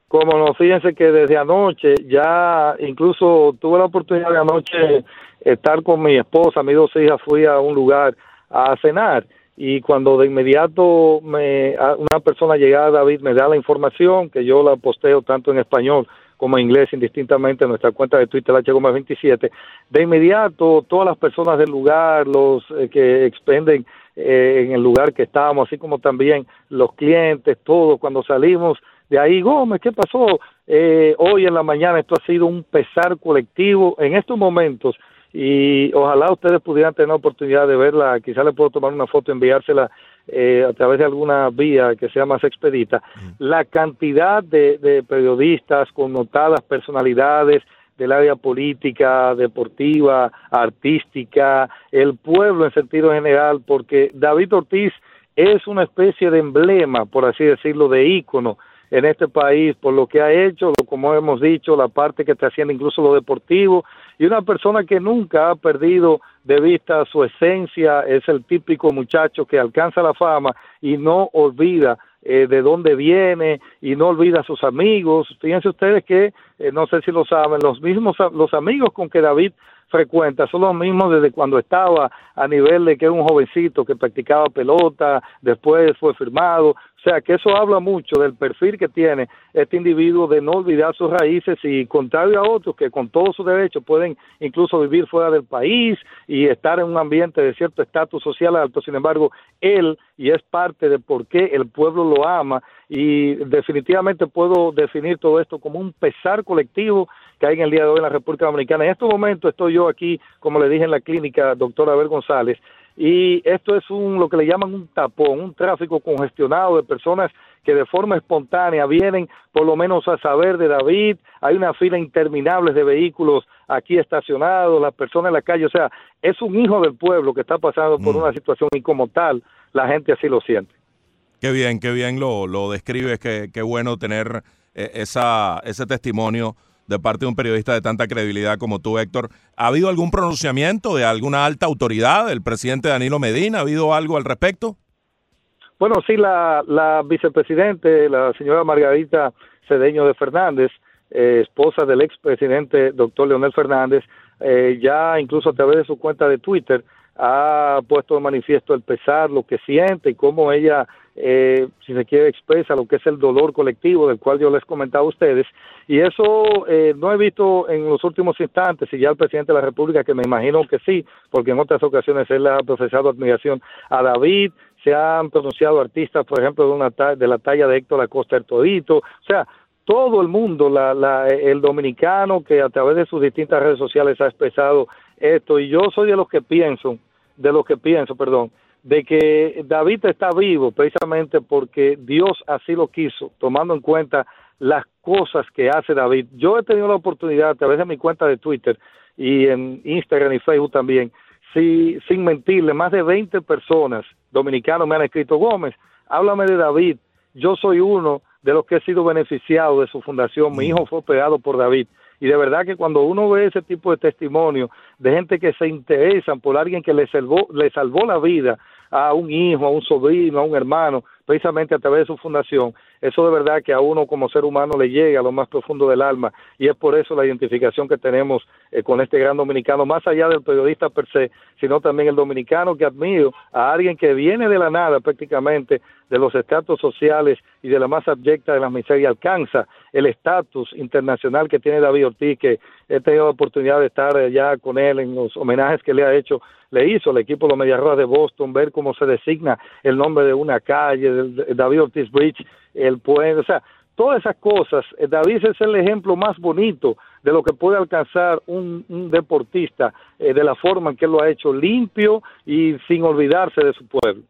Como no, fíjense que desde anoche ya incluso tuve la oportunidad de anoche estar con mi esposa, mis dos hijas, fui a un lugar a cenar y cuando de inmediato me, una persona llegada, David, me da la información, que yo la posteo tanto en español como inglés indistintamente en nuestra cuenta de Twitter, H 27, de inmediato todas las personas del lugar, los eh, que expenden eh, en el lugar que estábamos, así como también los clientes, todos, cuando salimos de ahí, Gómez, ¿qué pasó? Eh, hoy en la mañana esto ha sido un pesar colectivo en estos momentos y ojalá ustedes pudieran tener oportunidad de verla, quizá le puedo tomar una foto, enviársela eh, a través de alguna vía que sea más expedita, la cantidad de, de periodistas con notadas personalidades del área política, deportiva, artística, el pueblo en sentido general, porque David Ortiz es una especie de emblema, por así decirlo, de ícono en este país por lo que ha hecho, como hemos dicho, la parte que está haciendo incluso lo deportivo, y una persona que nunca ha perdido de vista su esencia, es el típico muchacho que alcanza la fama y no olvida eh, de dónde viene y no olvida a sus amigos. Fíjense ustedes que, eh, no sé si lo saben, los mismos los amigos con que David frecuenta son los mismos desde cuando estaba a nivel de que era un jovencito que practicaba pelota, después fue firmado, o sea, que eso habla mucho del perfil que tiene este individuo de no olvidar sus raíces y contrario a otros que con todos sus derechos pueden incluso vivir fuera del país y estar en un ambiente de cierto estatus social alto. Sin embargo, él, y es parte de por qué el pueblo lo ama, y definitivamente puedo definir todo esto como un pesar colectivo que hay en el día de hoy en la República Dominicana. En este momento estoy yo aquí, como le dije en la clínica, doctora Abel González, y esto es un lo que le llaman un tapón, un tráfico congestionado de personas que de forma espontánea vienen por lo menos a saber de David, hay una fila interminable de vehículos aquí estacionados, las personas en la calle, o sea, es un hijo del pueblo que está pasando por mm. una situación y como tal la gente así lo siente. Qué bien, qué bien lo, lo describes, qué, qué bueno tener eh, esa, ese testimonio de parte de un periodista de tanta credibilidad como tú, Héctor. ¿Ha habido algún pronunciamiento de alguna alta autoridad, el presidente Danilo Medina? ¿Ha habido algo al respecto? Bueno, sí, la, la vicepresidente, la señora Margarita Cedeño de Fernández, eh, esposa del expresidente doctor Leonel Fernández, eh, ya incluso a través de su cuenta de Twitter ha puesto de manifiesto el pesar, lo que siente y cómo ella eh, si se quiere, expresa lo que es el dolor colectivo del cual yo les comentaba a ustedes. Y eso eh, no he visto en los últimos instantes, y ya el presidente de la República, que me imagino que sí, porque en otras ocasiones él ha profesado admiración a David, se han pronunciado artistas, por ejemplo, de, una de la talla de Héctor Acosta el Todito, o sea, todo el mundo, la, la, el dominicano que a través de sus distintas redes sociales ha expresado esto, y yo soy de los que pienso, de los que pienso, perdón, de que David está vivo precisamente porque Dios así lo quiso, tomando en cuenta las cosas que hace David. Yo he tenido la oportunidad a través de mi cuenta de Twitter y en Instagram y Facebook también, si, sin mentirle, más de 20 personas dominicanos me han escrito, Gómez, háblame de David, yo soy uno de los que he sido beneficiado de su fundación, mi hijo fue operado por David. Y de verdad que cuando uno ve ese tipo de testimonio de gente que se interesan por alguien que le salvó, le salvó la vida a un hijo, a un sobrino, a un hermano, precisamente a través de su fundación, eso de verdad que a uno como ser humano le llega a lo más profundo del alma y es por eso la identificación que tenemos eh, con este gran dominicano, más allá del periodista per se, sino también el dominicano que admiro, a alguien que viene de la nada prácticamente, de los estratos sociales y de la más abyecta de la miseria, alcanza el estatus internacional que tiene David Ortiz, que he tenido la oportunidad de estar allá con él en los homenajes que le ha hecho, le hizo el equipo de los Medias Rojas de Boston, ver cómo se designa el nombre de una calle, de David Ortiz Bridge, el puente, o sea, todas esas cosas. eh, David es el ejemplo más bonito de lo que puede alcanzar un, un deportista eh, de la forma en que lo ha hecho, limpio y sin olvidarse de su pueblo.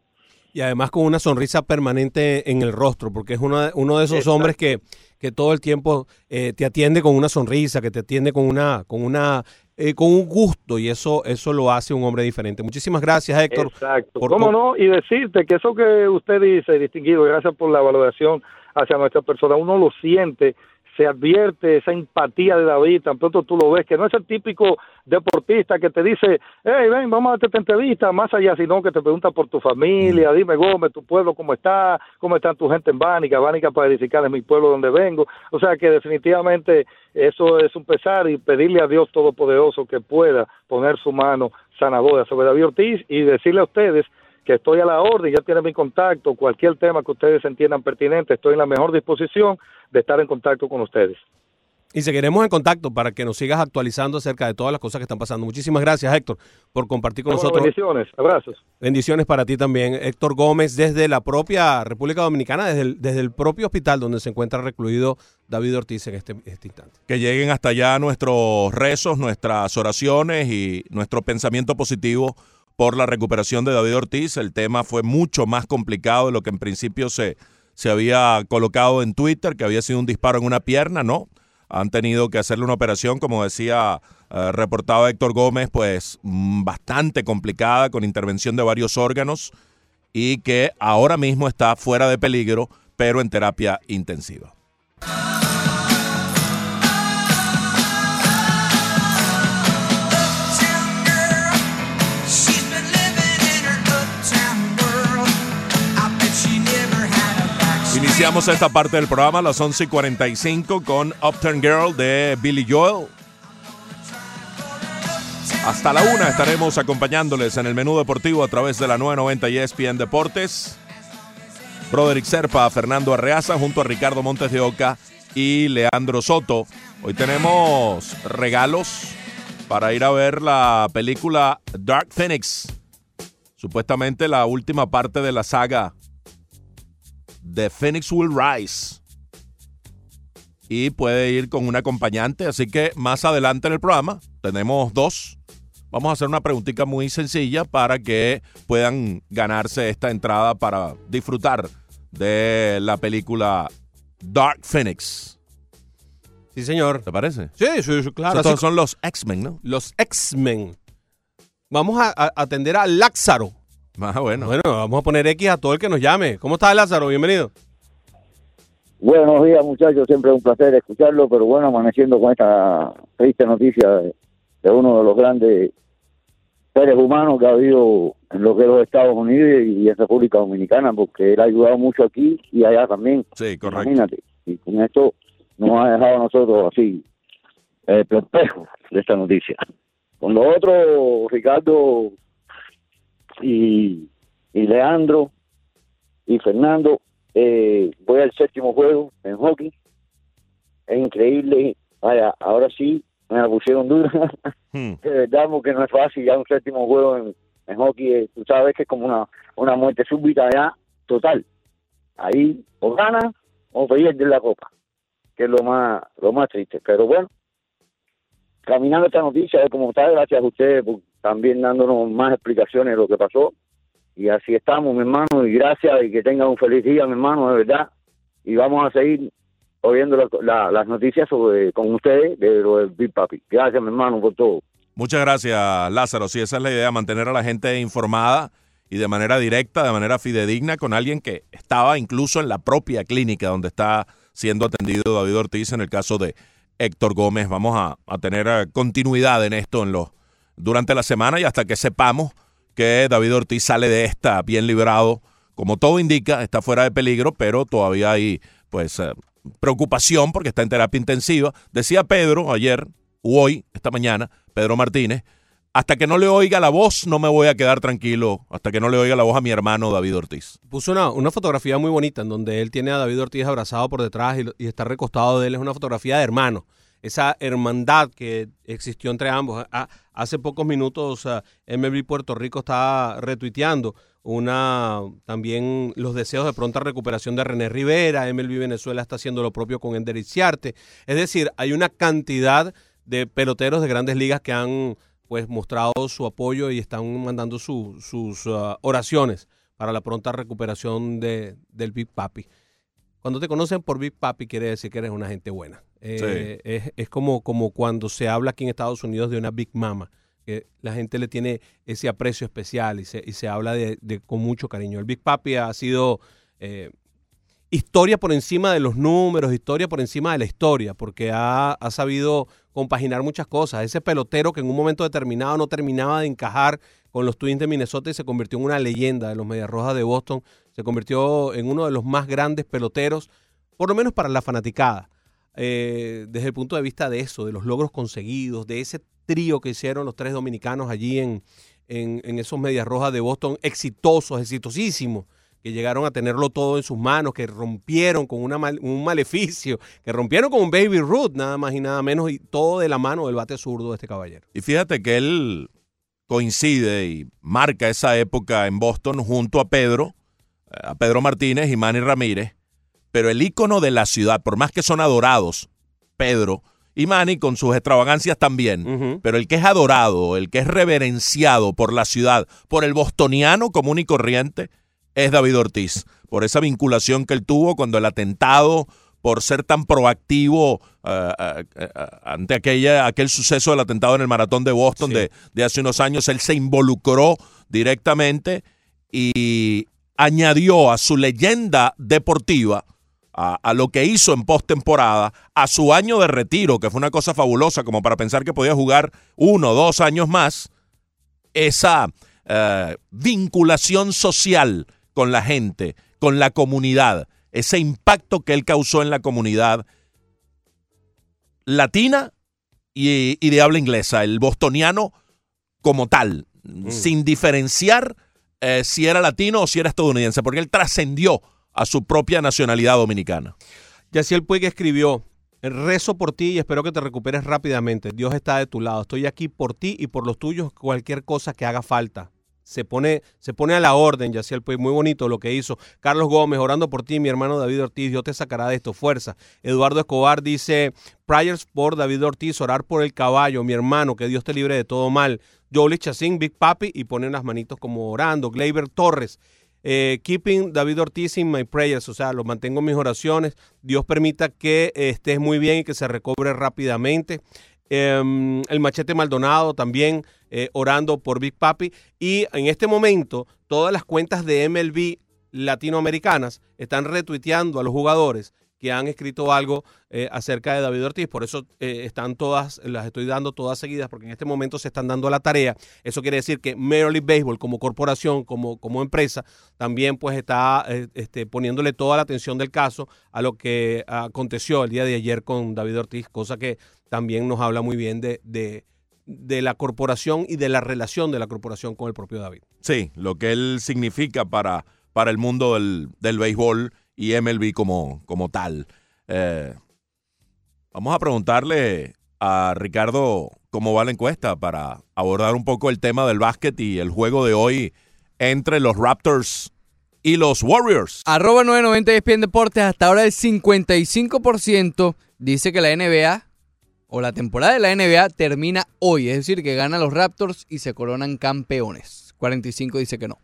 Y además con una sonrisa permanente en el rostro, porque es uno de, uno de esos Exacto. hombres que, que todo el tiempo eh, te atiende con una sonrisa, que te atiende con una, con una, eh, con un gusto, y eso, eso lo hace un hombre diferente. Muchísimas gracias, Héctor. Exacto. por- ¿Cómo no? Y decirte que eso que usted dice, distinguido, gracias por la valoración hacia nuestra persona, uno lo siente, se advierte esa empatía de David, tan pronto tú lo ves, que no es el típico deportista que te dice, hey, ven, vamos a hacer esta entrevista, más allá, sino que te pregunta por tu familia, dime Gómez, tu pueblo, cómo está, cómo está tu gente en Bánica, Bánica para edificar en mi pueblo donde vengo, o sea que definitivamente eso es un pesar y pedirle a Dios Todopoderoso que pueda poner su mano sanadora sobre David Ortiz y decirle a ustedes que estoy a la orden, ya tienen mi contacto, cualquier tema que ustedes entiendan pertinente, estoy en la mejor disposición de estar en contacto con ustedes. Y seguiremos en contacto para que nos sigas actualizando acerca de todas las cosas que están pasando. Muchísimas gracias, Héctor, por compartir con Bueno, nosotros. bendiciones, abrazos. Bendiciones para ti también, Héctor Gómez, desde la propia República Dominicana, desde el, desde el propio hospital donde se encuentra recluido David Ortiz en este, este instante. Que lleguen hasta allá nuestros rezos, nuestras oraciones y nuestro pensamiento positivo por la recuperación de David Ortiz. El tema fue mucho más complicado de lo que en principio se, se había colocado en Twitter, que había sido un disparo en una pierna, ¿no? Han tenido que hacerle una operación, como decía, eh, reportaba Héctor Gómez, pues mm, bastante complicada, con intervención de varios órganos y que ahora mismo está fuera de peligro, pero en terapia intensiva. Iniciamos esta parte del programa a las 11 y 45 con Upturn Girl de Billy Joel. Hasta la una estaremos acompañándoles en el menú deportivo a través de la 990 y ESPN Deportes. Broderick Serpa, Fernando Arreaza, junto a Ricardo Montes de Oca y Leandro Soto. Hoy tenemos regalos para ir a ver la película Dark Phoenix. Supuestamente la última parte de la saga The Phoenix Will Rise. Y puede ir con un acompañante, así que más adelante en el programa tenemos dos. Vamos a hacer una preguntita muy sencilla para que puedan ganarse esta entrada para disfrutar de la película Dark Phoenix. Sí, señor. ¿Te parece? Sí, sí, sí, claro. Estos son los X-Men, ¿no? los X-Men. Vamos a, a- atender a Lázaro. Ah, bueno. Bueno, vamos a poner X a todo el que nos llame. ¿Cómo estás, Lázaro? Bienvenido. Buenos días, muchachos. Siempre es un placer escucharlo, pero bueno, amaneciendo con esta triste noticia de, de uno de los grandes seres humanos que ha habido en lo que es los Estados Unidos y en República Dominicana, porque él ha ayudado mucho aquí y allá también. Sí, correcto. Imagínate. Y con esto nos ha dejado a nosotros así eh, perplejos de esta noticia. Con lo otro, Ricardo y, y Leandro y Fernando, eh, voy al séptimo juego en hockey. Es increíble. Vaya, ahora sí me la pusieron dura. Hmm. de verdad, porque no es fácil ya un séptimo juego en, en hockey. eh, Tú sabes que es como una, una muerte súbita ya total. Ahí o ganas o pierdes la copa, que es lo más, lo más triste. Pero bueno, caminando esta noticia como está, gracias a ustedes por también dándonos más explicaciones de lo que pasó. Y así estamos, mi hermano, y gracias y que tengan un feliz día, mi hermano, de verdad. Y vamos a seguir oyendo la- la- las noticias sobre con ustedes de lo del Big Papi. Gracias, mi hermano, por todo. Muchas gracias, Lázaro. Sí, esa es la idea, mantener a la gente informada y de manera directa, de manera fidedigna, con alguien que estaba incluso en la propia clínica donde está siendo atendido David Ortiz en el caso de Héctor Gómez. Vamos a, a tener eh, continuidad en esto en los, durante la semana y hasta que sepamos que David Ortiz sale de esta bien librado. Como todo indica, está fuera de peligro, pero todavía hay pues eh, preocupación porque está en terapia intensiva. Decía Pedro ayer, o hoy, esta mañana, Pedro Martínez, hasta que no le oiga la voz no me voy a quedar tranquilo, hasta que no le oiga la voz a mi hermano David Ortiz. Puso una, una fotografía muy bonita en donde él tiene a David Ortiz abrazado por detrás y, y está recostado de él. Es una fotografía de hermano. Esa hermandad que existió entre ambos. Hace pocos minutos ah, MLB Puerto Rico está retuiteando una también los deseos de pronta recuperación de René Rivera. MLB Venezuela está haciendo lo propio con Ender Izziarte. Es decir, hay una cantidad de peloteros de grandes ligas que han pues mostrado su apoyo y están mandando su- sus ah, oraciones para la pronta recuperación de, del Big Papi. Cuando te conocen por Big Papi quiere decir que eres una gente buena. Eh, es, es como, como cuando se habla aquí en Estados Unidos de una Big Mama, que la gente le tiene ese aprecio especial y se, y se habla de, con mucho cariño. El Big Papi ha sido eh, historia por encima de los números, historia por encima de la historia, porque ha, ha sabido compaginar muchas cosas. Ese pelotero que en un momento determinado no terminaba de encajar con los Twins de Minnesota y se convirtió en una leyenda de los Medias Rojas de Boston, se convirtió en uno de los más grandes peloteros, por lo menos para la fanaticada. Eh, desde el punto de vista de eso, de los logros conseguidos, de ese trío que hicieron los tres dominicanos allí en, en, esos Medias Rojas de Boston, exitosos, exitosísimos, que llegaron a tenerlo todo en sus manos, que rompieron con un maleficio, que rompieron con un Baby Ruth, nada más y nada menos, y todo de la mano del bate zurdo de este caballero. Y fíjate que él coincide y marca esa época en Boston junto a Pedro, eh, a Pedro Martínez y Manny Ramírez, pero el ícono de la ciudad, por más que son adorados, Pedro y Manny con sus extravagancias también, pero el que es adorado, el que es reverenciado por la ciudad, por el bostoniano común y corriente, es David Ortiz, por esa vinculación que él tuvo cuando el atentado, por ser tan proactivo eh, ante aquella, aquel suceso del atentado en el maratón de Boston Sí. de, de hace unos años, él se involucró directamente y añadió a su leyenda deportiva, a, a lo que hizo en postemporada, a su año de retiro, que fue una cosa fabulosa, como para pensar que podía jugar uno o dos años más, esa eh, vinculación social con la gente, con la comunidad, ese impacto que él causó en la comunidad latina y, y de habla inglesa, el bostoniano como tal, sin diferenciar eh, si era latino o si era estadounidense, porque él trascendió a su propia nacionalidad dominicana. Yaciel Puig escribió, rezo por ti y espero que te recuperes rápidamente. Dios está de tu lado. Estoy aquí por ti y por los tuyos, cualquier cosa que haga falta. Se pone, se pone a la orden, Yaciel Puig. Muy bonito lo que hizo. Carlos Gómez, orando por ti, mi hermano David Ortiz. Dios te sacará de esto. Fuerza. Eduardo Escobar dice, prayers por David Ortiz, orar por el caballo, mi hermano, que Dios te libre de todo mal. Jolie Chacín, Big Papi, y pone unas manitos como orando. Gleyber Torres, eh, keeping David Ortiz in my prayers, o sea, lo mantengo en mis oraciones. Dios permita que eh, estés muy bien y que se recobre rápidamente. Em, el Machete Maldonado también eh, orando por Big Papi. Y en este momento, todas las cuentas de MLB latinoamericanas están retuiteando a los jugadores que han escrito algo eh, acerca de David Ortiz. Por eso eh, están todas, las estoy dando todas seguidas, porque en este momento se están dando la tarea. Eso quiere decir que Major League Baseball, como corporación, como, como empresa, también pues está eh, este, poniéndole toda la atención del caso a lo que aconteció el día de ayer con David Ortiz, cosa que también nos habla muy bien de, de, de la corporación y de la relación de la corporación con el propio David. Sí, lo que él significa para, para el mundo del, del béisbol y MLB como, como tal. Eh, vamos a preguntarle a Ricardo cómo va la encuesta para abordar un poco el tema del básquet y el juego de hoy entre los Raptors y los Warriors. Arroba 990 ESPN Deportes, hasta ahora el 55% dice que la NBA o la temporada de la NBA termina hoy, es decir, que ganan los Raptors y se coronan campeones. 45 dice que no.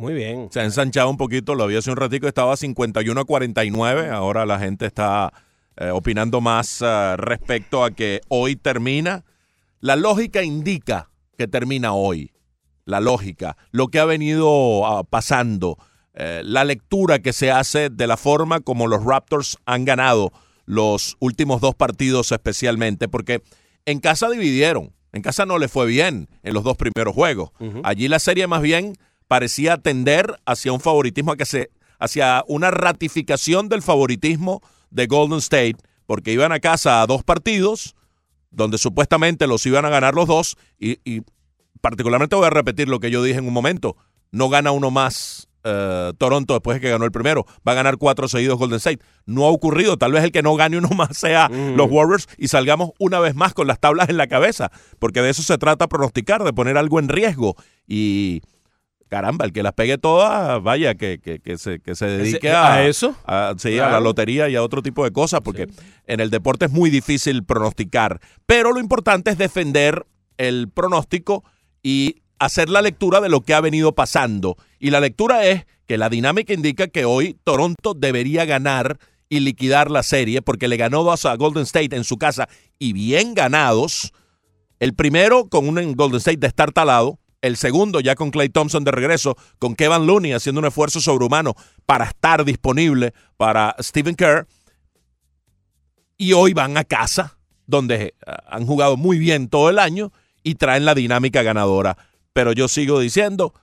Muy bien. Se ha ensanchado un poquito, lo vi hace un ratico, estaba 51 a 49, ahora la gente está eh, opinando más eh, respecto a que hoy termina La lógica indica que termina hoy. La lógica, lo que ha venido ah, pasando, eh, la lectura que se hace de la forma como los Raptors han ganado los últimos dos partidos especialmente, porque en casa dividieron, en casa no le fue bien en los dos primeros juegos. Allí la serie más bien parecía tender hacia un favoritismo, hacia una ratificación del favoritismo de Golden State, porque iban a casa a dos partidos, donde supuestamente los iban a ganar los dos, y, y particularmente voy a repetir lo que yo dije en un momento, no gana uno más eh, Toronto después de que ganó el primero. Va a ganar cuatro seguidos Golden State. No ha ocurrido. Tal vez el que no gane uno más sea Mm. los Warriors y salgamos una vez más con las tablas en la cabeza. Porque de eso se trata pronosticar, de poner algo en riesgo. Y caramba, el que las pegue todas, vaya, que, que, que se, que se dedique Ese- a, ¿a eso? a- sí, a la lotería y a otro tipo de cosas. Porque en el deporte es muy difícil pronosticar. Pero lo importante es defender el pronóstico y hacer la lectura de lo que ha venido pasando. Y la lectura es que la dinámica indica que hoy Toronto debería ganar y liquidar la serie porque le ganó dos a Golden State en su casa y bien ganados. El primero con un Golden State de estar talado. El segundo ya con Clay Thompson de regreso, con Kevin Looney haciendo un esfuerzo sobrehumano para estar disponible para Stephen Kerr. Y hoy van a casa, donde eh, han jugado muy bien todo el año y traen la dinámica ganadora. Pero yo sigo diciendo,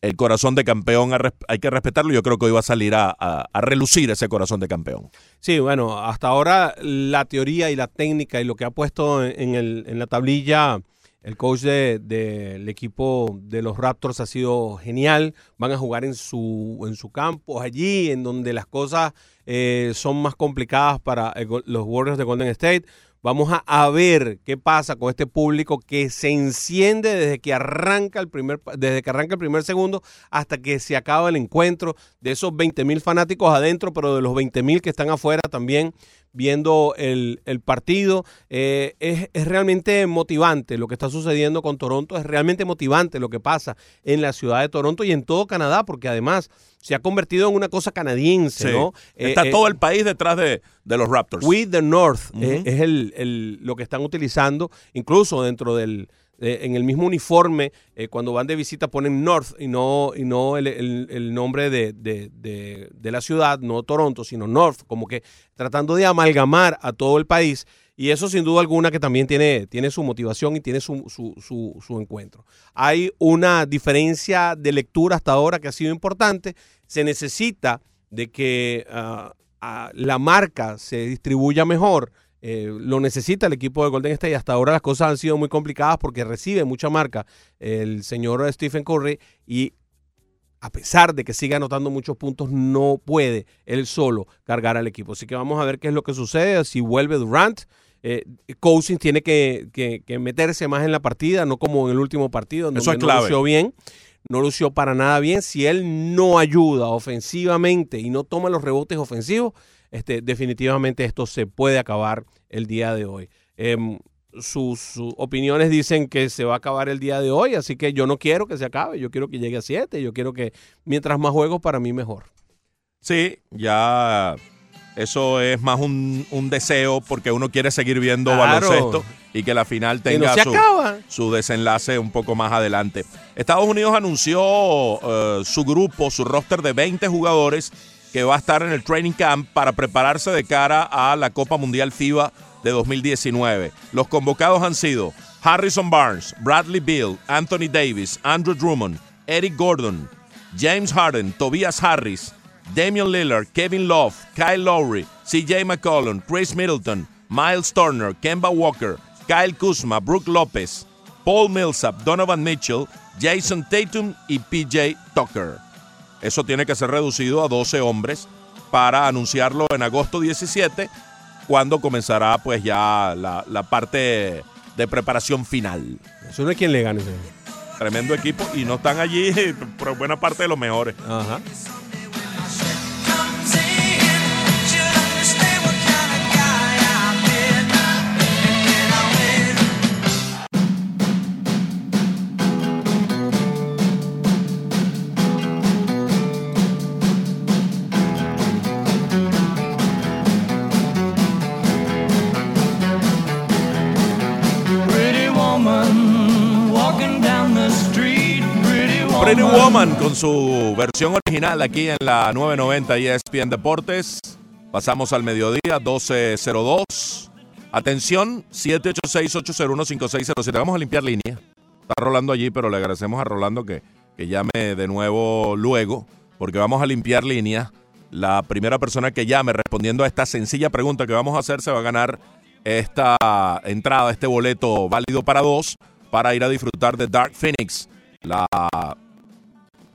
el corazón de campeón hay que respetarlo. Yo creo que hoy va a salir a, a- a relucir ese corazón de campeón. Sí, bueno, hasta ahora la teoría y la técnica y lo que ha puesto en el- en la tablilla el coach de- del equipo de los Raptors ha sido genial. Van a jugar en su, en su campo, allí en donde las cosas eh, son más complicadas para Go- los Warriors de Golden State. Vamos a, a ver qué pasa con este público que se enciende desde que arranca el primer, desde que arranca el primer segundo hasta que se acaba el encuentro. De esos 20 mil fanáticos adentro, pero de los 20 mil que están afuera también viendo el, el partido. Eh, es, es realmente motivante lo que está sucediendo con Toronto. Es realmente motivante lo que pasa en la ciudad de Toronto y en todo Canadá, porque además se ha convertido en una cosa canadiense, Sí. ¿no? Eh, Está eh, todo el país detrás de, de los Raptors. We the North eh, es el, el- lo que están utilizando, incluso dentro del eh, en el mismo uniforme, eh, cuando van de visita ponen North y no, y no el, el- nombre de, de- de- la ciudad, no Toronto, sino North, como que tratando de amalgamar a todo el país. Y eso sin duda alguna que también tiene, tiene su motivación y tiene su, su- su- su encuentro. Hay una diferencia de lectura hasta ahora que ha sido importante. Se necesita de que ah, la marca se distribuya mejor. Eh, lo necesita el equipo de Golden State. Hasta ahora las cosas han sido muy complicadas porque recibe mucha marca el señor Stephen Curry y a pesar de que sigue anotando muchos puntos, no puede él solo cargar al equipo. Así que vamos a ver qué es lo que sucede. Si vuelve Durant, eh, Cousins tiene que, que- que meterse más en la partida, no como en el último partido, Eso donde es no clave. lució bien. No lució para nada bien. Si él no ayuda ofensivamente y no toma los rebotes ofensivos, este, definitivamente esto se puede acabar el día de hoy. Em, sus, sus opiniones dicen que se va a acabar el día de hoy, así que yo no quiero que se acabe, yo quiero que llegue a 7, yo quiero que mientras más juegos para mí mejor. Sí, ya eso es más un, un deseo porque uno quiere seguir viendo Claro. baloncesto y que la final no tenga su desenlace un poco más adelante. Estados Unidos anunció eh, su grupo, su roster de 20 jugadores que va a estar en el training camp para prepararse de cara a la Copa Mundial FIBA de 2019. Los convocados han sido Harrison Barnes, Bradley Beal, Anthony Davis, Andrew Drummond, Eric Gordon, James Harden, Tobias Harris, Damian Lillard, Kevin Love, Kyle Lowry, CJ McCollum, Chris Middleton, Miles Turner, Kemba Walker, Kyle Kuzma, Brooke Lopez, Paul Millsap, Donovan Mitchell, Jason Tatum y PJ Tucker. Eso tiene que ser reducido a 12 hombres para anunciarlo en agosto 17, cuando comenzará pues ya la, la parte de preparación final. Eso no es quien le gane. Tremendo equipo y no están allí por buena parte de los mejores. Ajá. Woman con su versión original aquí en la 990 ESPN Deportes. Pasamos al mediodía, 12.02. Atención, 786-801-5607. Vamos a limpiar línea. Está Rolando allí, pero le agradecemos a Rolando que, que llame de nuevo luego, porque vamos a limpiar línea. La primera persona que llame respondiendo a esta sencilla pregunta que vamos a hacer se va a ganar esta entrada, este boleto válido para dos, para ir a disfrutar de Dark Phoenix, la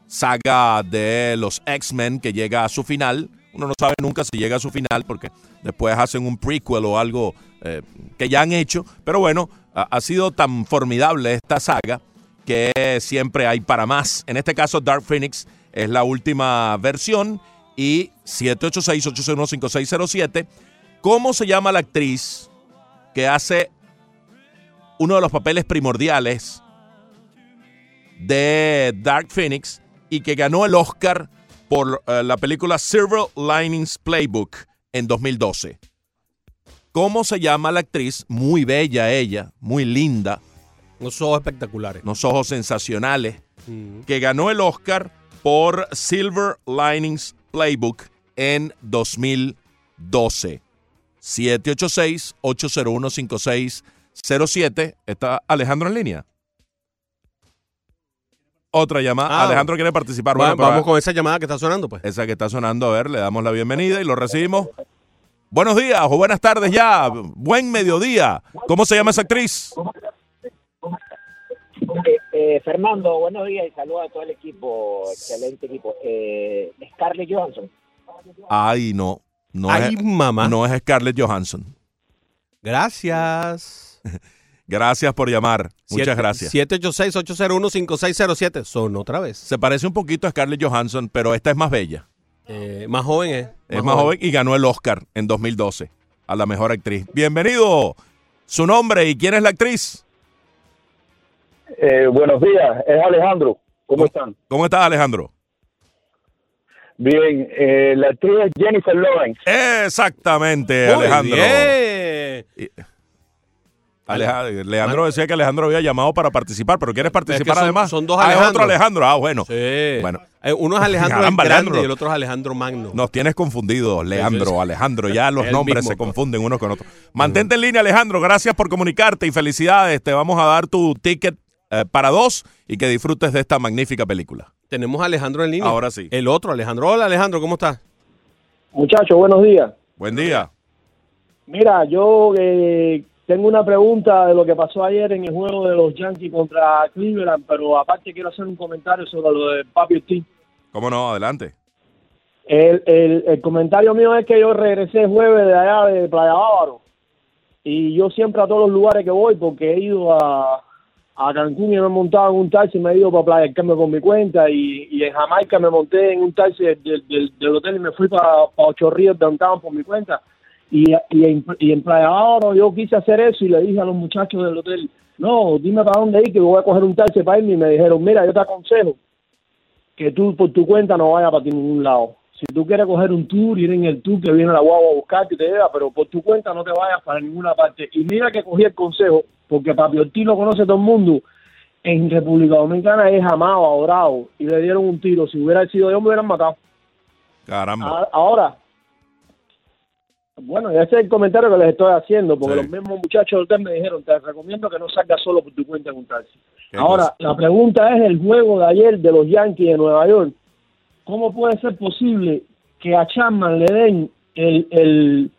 saga de los X-Men que llega a su final. Uno no sabe nunca si llega a su final porque después hacen un prequel o algo eh, que ya han hecho. Pero bueno, ha, sido tan formidable esta saga que siempre hay para más. En este caso, Dark Phoenix es la última versión y 786-801-5607. ¿Cómo se llama la actriz que hace uno de los papeles primordiales de Dark Phoenix y que ganó el Oscar por eh, la película Silver Linings Playbook en 2012? ¿Cómo se llama la actriz? Muy bella ella, muy linda, Unos ojos espectaculares. unos ojos sensacionales, Mm. que ganó el Oscar por Silver Linings Playbook en 2012. 786-801-5607. ¿Está Alejandro en línea? Otra llamada. Ah. Alejandro quiere participar. Va- Bueno, pero vamos con esa llamada que está sonando, pues. esa que está sonando, a ver, le damos la bienvenida y lo recibimos. Buenos días o buenas tardes ya. Buen mediodía. ¿Cómo se llama esa actriz? Eh, eh, Fernando, buenos días y saludos a todo el equipo, excelente equipo. Eh, Scarlett Johansson. Ay, no. No, Ay, es, mamá. no es Scarlett Johansson. Gracias. Gracias por llamar. Muchas Siete- gracias. 786-801-5607. Son otra vez. Se parece un poquito a Scarlett Johansson, pero esta es más bella. Eh, más joven es. Es más joven y ganó el Oscar en 2012 a la mejor actriz. Bienvenido. Su nombre y quién es la actriz. Eh, buenos días, es Alejandro. ¿Cómo están? ¿Cómo estás, Alejandro? Bien, eh, la actriz es Jennifer Lawrence. Exactamente, Muy Alejandro. bien. Aleja- Leandro decía que Alejandro había llamado para participar, pero ¿quieres participar son- además? son dos Ah, es otro. Alejandro. Ah, bueno. Sí. Bueno. Eh, uno es Alejandro el Caramba, Grande Alejandro. y el otro es Alejandro Magno. Nos tienes confundidos, Leandro, Alejandro. Ya los nombres mismo, se confunden unos con otros. Mantente en línea, Alejandro. Gracias por comunicarte y felicidades. Te vamos a dar tu ticket eh, para dos y que disfrutes de esta magnífica película. Tenemos a Alejandro en línea. Ahora sí. El otro Alejandro. Hola, Alejandro, ¿cómo estás? Muchachos, buenos días. Buen día. Mira, yo eh, tengo una pregunta de lo que pasó ayer en el juego de los Yankees contra Cleveland, pero aparte quiero hacer un comentario sobre lo de Papi Ortiz. ¿Cómo no? Adelante. El, el, el comentario mío es que yo regresé el jueves de allá de Playa Bávaro y yo siempre a todos los lugares que voy, porque he ido a, a Cancún y me he montado en un taxi, me he ido para Playa del Carmen por mi cuenta y, y en Jamaica me monté en un taxi del, del- del- del hotel y me fui para, para Ocho Ríos downtown por mi cuenta. Y, y, en, y en Playa Bávaro yo quise hacer eso y le dije a los muchachos del hotel, no, dime para dónde ir, que voy a coger un taxi para irme. Y me dijeron, mira, yo te aconsejo que tú por tu cuenta no vayas para ningún lado. Si tú quieres coger un tour, ir en el tour que viene la guagua a buscarte y te lleva, pero por tu cuenta no te vayas para ninguna parte. Y mira que cogí el consejo, porque Papi Ortiz lo conoce todo el mundo. En República Dominicana es amado, adorado, y le dieron un tiro. Si hubiera sido yo, me hubieran matado. Caramba. A- Ahora, bueno, ese es el comentario que les estoy haciendo, porque Sí. los mismos muchachos del hotel me dijeron, te recomiendo que no salgas solo por tu cuenta en un taxi. Ahora, la pregunta es el juego de ayer de los Yankees de Nueva York. ¿Cómo puede ser posible que a Chapman le den el, el,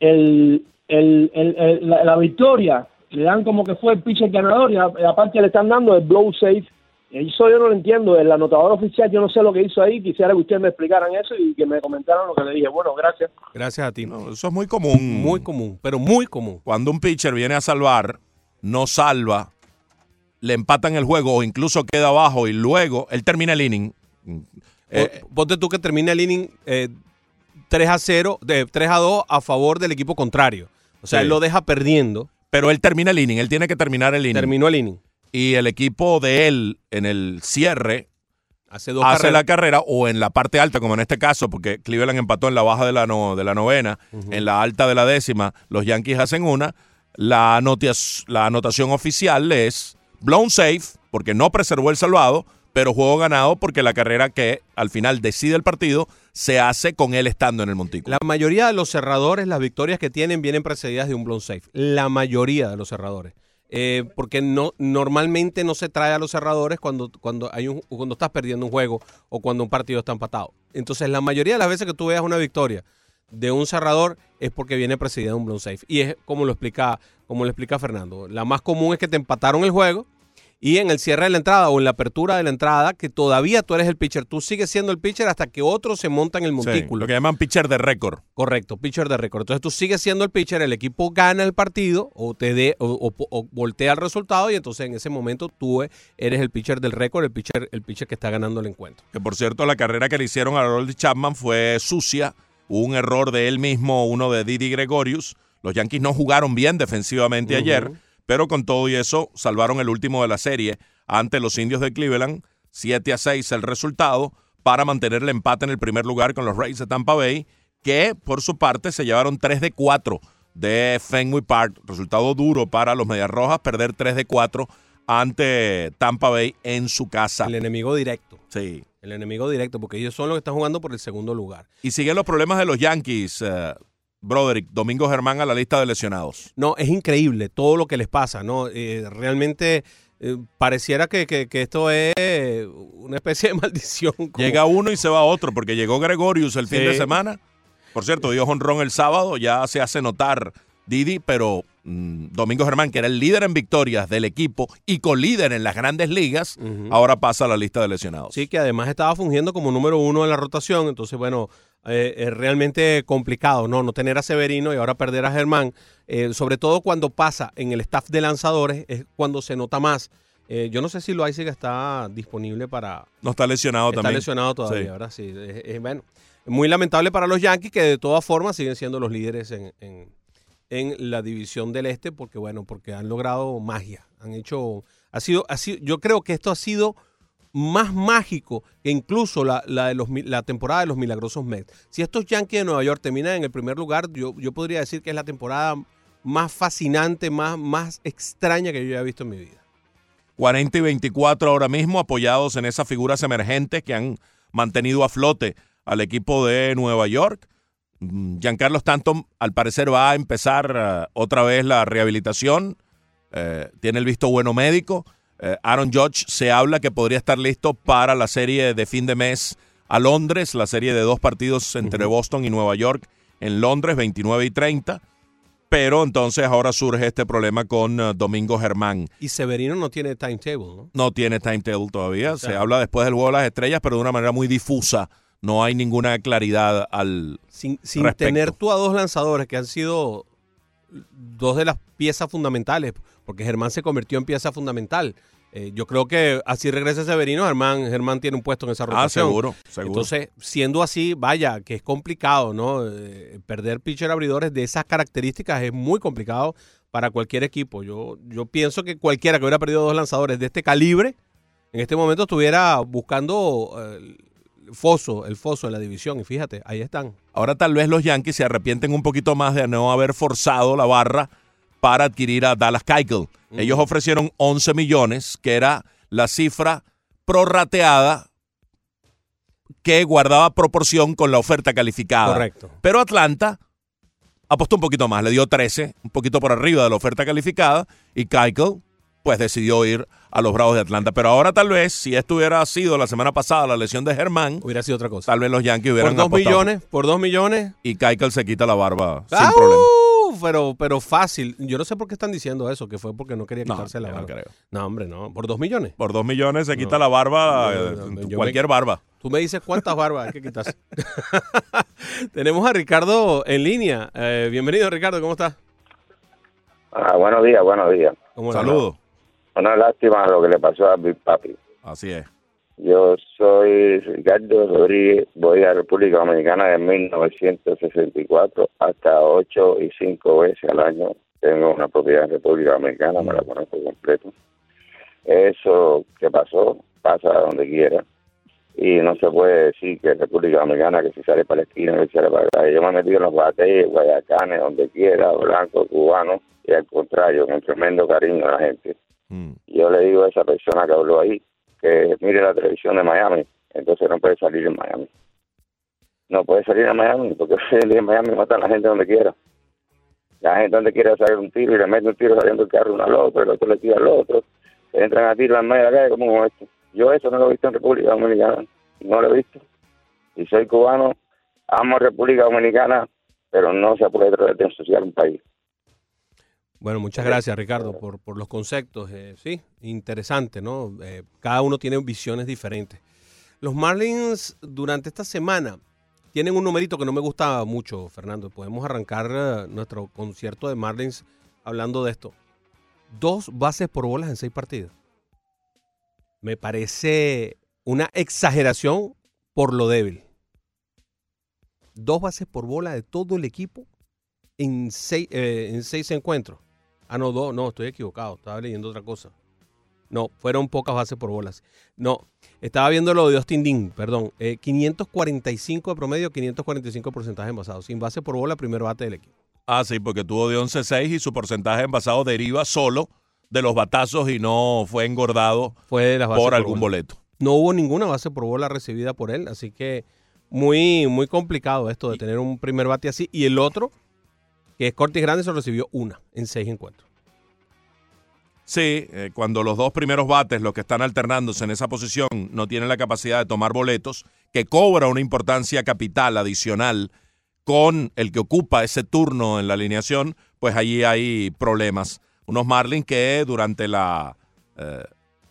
el, el- el- el- la, la victoria? Le dan como que fue el pitcher ganador y, a- y aparte le están dando el blow safe. Eso yo no lo entiendo. El anotador oficial, yo no sé lo que hizo ahí. Quisiera que ustedes me explicaran eso y que me comentaran lo que le dije. Bueno, gracias. Gracias a ti. No, eso es muy común. Muy común, pero muy común. Cuando un pitcher viene a salvar, no salva, le empatan el juego o incluso queda abajo y luego él termina el inning. Eh, Po- Ponte tú que termina el inning eh, 3 a 0, de 3 a 2 a favor del equipo contrario. O sea, Sí. él lo deja perdiendo. pero él termina el inning, él tiene que terminar el inning. Terminó el inning. Y el equipo de él en el cierre Hace dos hace la carrera o en la parte alta, como en este caso, porque Cleveland empató en la baja de la, no- de la novena, en la alta de la décima, los Yankees hacen una. La, la anotación oficial es blown safe, porque no preservó el salvado, pero juego ganado porque la carrera que al final decide el partido se hace con él estando en el montículo. La mayoría de los cerradores, las victorias que tienen vienen precedidas de un blown safe. La mayoría de los cerradores. Eh, porque no normalmente no se trae a los cerradores cuando, cuando, hay un, cuando estás perdiendo un juego o cuando un partido está empatado. Entonces, la mayoría de las veces que tú veas una victoria de un cerrador es porque viene precedida de un blown safe. Y es como lo explica, como lo explica Fernando. La más común es que te empataron el juego y en el cierre de la entrada o en la apertura de la entrada, que todavía tú eres el pitcher, tú sigues siendo el pitcher hasta que otro se monta en el Sí, montículo. lo que llaman pitcher de récord. Correcto, pitcher de récord. Entonces tú sigues siendo el pitcher, el equipo gana el partido o te dé o, o- o voltea el resultado y entonces en ese momento tú eres el pitcher del récord, el pitcher, el pitcher que está ganando el encuentro. Que por cierto, la carrera que le hicieron a Harold Chapman fue sucia. Hubo un error de él mismo, uno de Didi Gregorius. Los Yankees no jugaron bien defensivamente ayer, pero con todo y eso salvaron el último de la serie ante los indios de Cleveland. 7 a 6 el resultado para mantener el empate en el primer lugar con los Rays de Tampa Bay, que por su parte se llevaron 3 de 4 de Fenway Park. Resultado duro para los Medias Rojas, perder 3 de 4 ante Tampa Bay en su casa. El enemigo directo. Sí. El enemigo directo, porque ellos son los que están jugando por el segundo lugar. Y siguen los problemas de los Yankees, eh, Broderick. Domingo Germán a la lista de lesionados. No, es increíble todo lo que les pasa, ¿no? Eh, realmente eh, pareciera que, que- que esto es una especie de maldición. como- Llega uno y se va otro, porque llegó Gregorius el fin de semana. Por cierto, dio honrón el sábado, ya se hace notar Didi, pero Domingo Germán, que era el líder en victorias del equipo y colíder en las grandes ligas, ahora pasa a la lista de lesionados. Sí, que además estaba fungiendo como número uno en la rotación, entonces, bueno, eh, es realmente complicado, ¿no? No tener a Severino y ahora perder a Germán, eh, sobre todo cuando pasa en el staff de lanzadores, es cuando se nota más. Eh, yo no sé si Loaiziga está disponible para... No está lesionado Está también. lesionado todavía, Sí. ¿verdad? Sí, es, es- bueno, muy lamentable para los Yankees que de todas formas siguen siendo los líderes en, en- en la división del este porque, bueno, porque han logrado magia. Han hecho... Ha sido, ha sido, yo creo que esto ha sido más mágico que incluso la, la de los, la temporada de los milagrosos Mets. Si estos Yankees de Nueva York terminan en el primer lugar, yo, yo podría decir que es la temporada más fascinante, más, más extraña que yo haya visto en mi vida. 40 y 24 ahora mismo, apoyados en esas figuras emergentes que han mantenido a flote al equipo de Nueva York. Mm, Giancarlo Stanton, al parecer, va a empezar eh, otra vez la rehabilitación. Eh, tiene el visto bueno médico. Eh, Aaron Judge se habla que podría estar listo para la serie de fin de mes a Londres, la serie de dos partidos entre Boston y Nueva York en Londres, 29 y 30. Pero entonces ahora surge este problema con Domingo Germán Y Severino no tiene timetable, ¿no? no tiene timetable todavía. sea- Se habla después del juego de las estrellas, pero de una manera muy difusa. No hay ninguna claridad al. sin, sin respecto. tener tú a dos lanzadores que han sido dos de las piezas fundamentales, porque Germán se convirtió en pieza fundamental. Eh, yo creo que así regresa Severino, Germán, Germán tiene un puesto en esa Ah, rotación. seguro, seguro. Entonces, siendo así, vaya, que es complicado, ¿no? Eh, perder pitcher abridores de esas características es muy complicado para cualquier equipo. Yo, yo pienso que cualquiera que hubiera perdido dos lanzadores de este calibre, en este momento estuviera buscando eh, foso, el foso de la división. Y fíjate, ahí están. Ahora tal vez los Yankees se arrepienten un poquito más de no haber forzado la barra para adquirir a Dallas Keuchel. Ellos ofrecieron 11 millones, que era la cifra prorrateada que guardaba proporción con la oferta calificada. Correcto. Pero Atlanta apostó un poquito más, le dio 13, un poquito por arriba de la oferta calificada, y Keuchel pues decidió ir a los Bravos de Atlanta. Pero ahora tal vez, si esto hubiera sido la semana pasada la lesión de Germán, Hubiera sido otra cosa. tal vez los Yankees Por hubieran dos apostado. millones, por dos millones. Y Keuchel se quita la barba sin ¡Au! problema. Pero, pero fácil. Yo no sé por qué están diciendo eso, que fue porque no quería No, quitarse la yo no barba. creo. No, hombre, no. Por dos millones. Por dos millones se quita No. la barba, No, eh, no, no, yo me- cualquier barba. Tú me dices cuántas barbas hay que quitarse. Tenemos a Ricardo en línea. Eh, bienvenido, Ricardo. ¿Cómo estás? Ah, buenos días, buenos días. ¿Cómo le va? Saludos. Una lástima lo que le pasó a Big Papi. Así es. Yo soy Ricardo Rodríguez, voy a República Dominicana de 1964 hasta 8 y 5 veces al año. Tengo una propiedad en República Dominicana, me la conozco completo. Eso que pasó, pasa donde quiera. Y no se puede decir que República Dominicana, que si sale para la esquina, que si sale para acá. Yo me he metido en los bateos, guayacanes, donde quiera, blanco, cubano, y al contrario, con tremendo cariño a la gente. Mm. Yo le digo a esa persona que habló ahí que mire la televisión de Miami, entonces no puede salir en Miami. No puede salir en Miami porque en Miami matan a la gente donde quiera. La gente donde quiera salir un tiro y le mete un tiro saliendo el carro uno al otro, el otro le tira al otro, entran a tiro en medio de la calle como esto. Yo eso no lo he visto en República Dominicana, no lo he visto. Y soy cubano, amo República Dominicana, pero no se puede tratar de ensuciar un país. Bueno, muchas gracias Ricardo por, por los conceptos. Eh, sí, interesante, ¿no? Eh, cada uno tiene visiones diferentes. Los Marlins durante esta semana tienen un numerito que no me gusta mucho, Fernando. Podemos arrancar eh, nuestro concierto de Marlins hablando de esto. Dos bases por bolas en seis partidos. Me parece una exageración por lo débil. Dos bases por bola de todo el equipo en seis, eh, en seis encuentros. Ah, no, dos, no, estoy equivocado. Estaba leyendo otra cosa. No, fueron pocas bases por bolas. No, estaba viendo lo de Austin Dean, perdón. Eh, 545 de promedio, 545 porcentaje envasado. Sin base por bola, primer bate del equipo. Ah, sí, porque tuvo de 11-6 y su porcentaje envasado deriva solo de los batazos y no fue engordado Fue de las bases por algún bola. boleto. No hubo ninguna base por bola recibida por él, así que muy, muy complicado esto de tener un primer bate así. Y el otro, que Cortis Grande, se recibió una en seis encuentros. Sí, eh, cuando los dos primeros bates, los que están alternándose en esa posición, no tienen la capacidad de tomar boletos, que cobra una importancia capital adicional con el que ocupa ese turno en la alineación, pues allí hay problemas. Unos Marlins que durante la eh,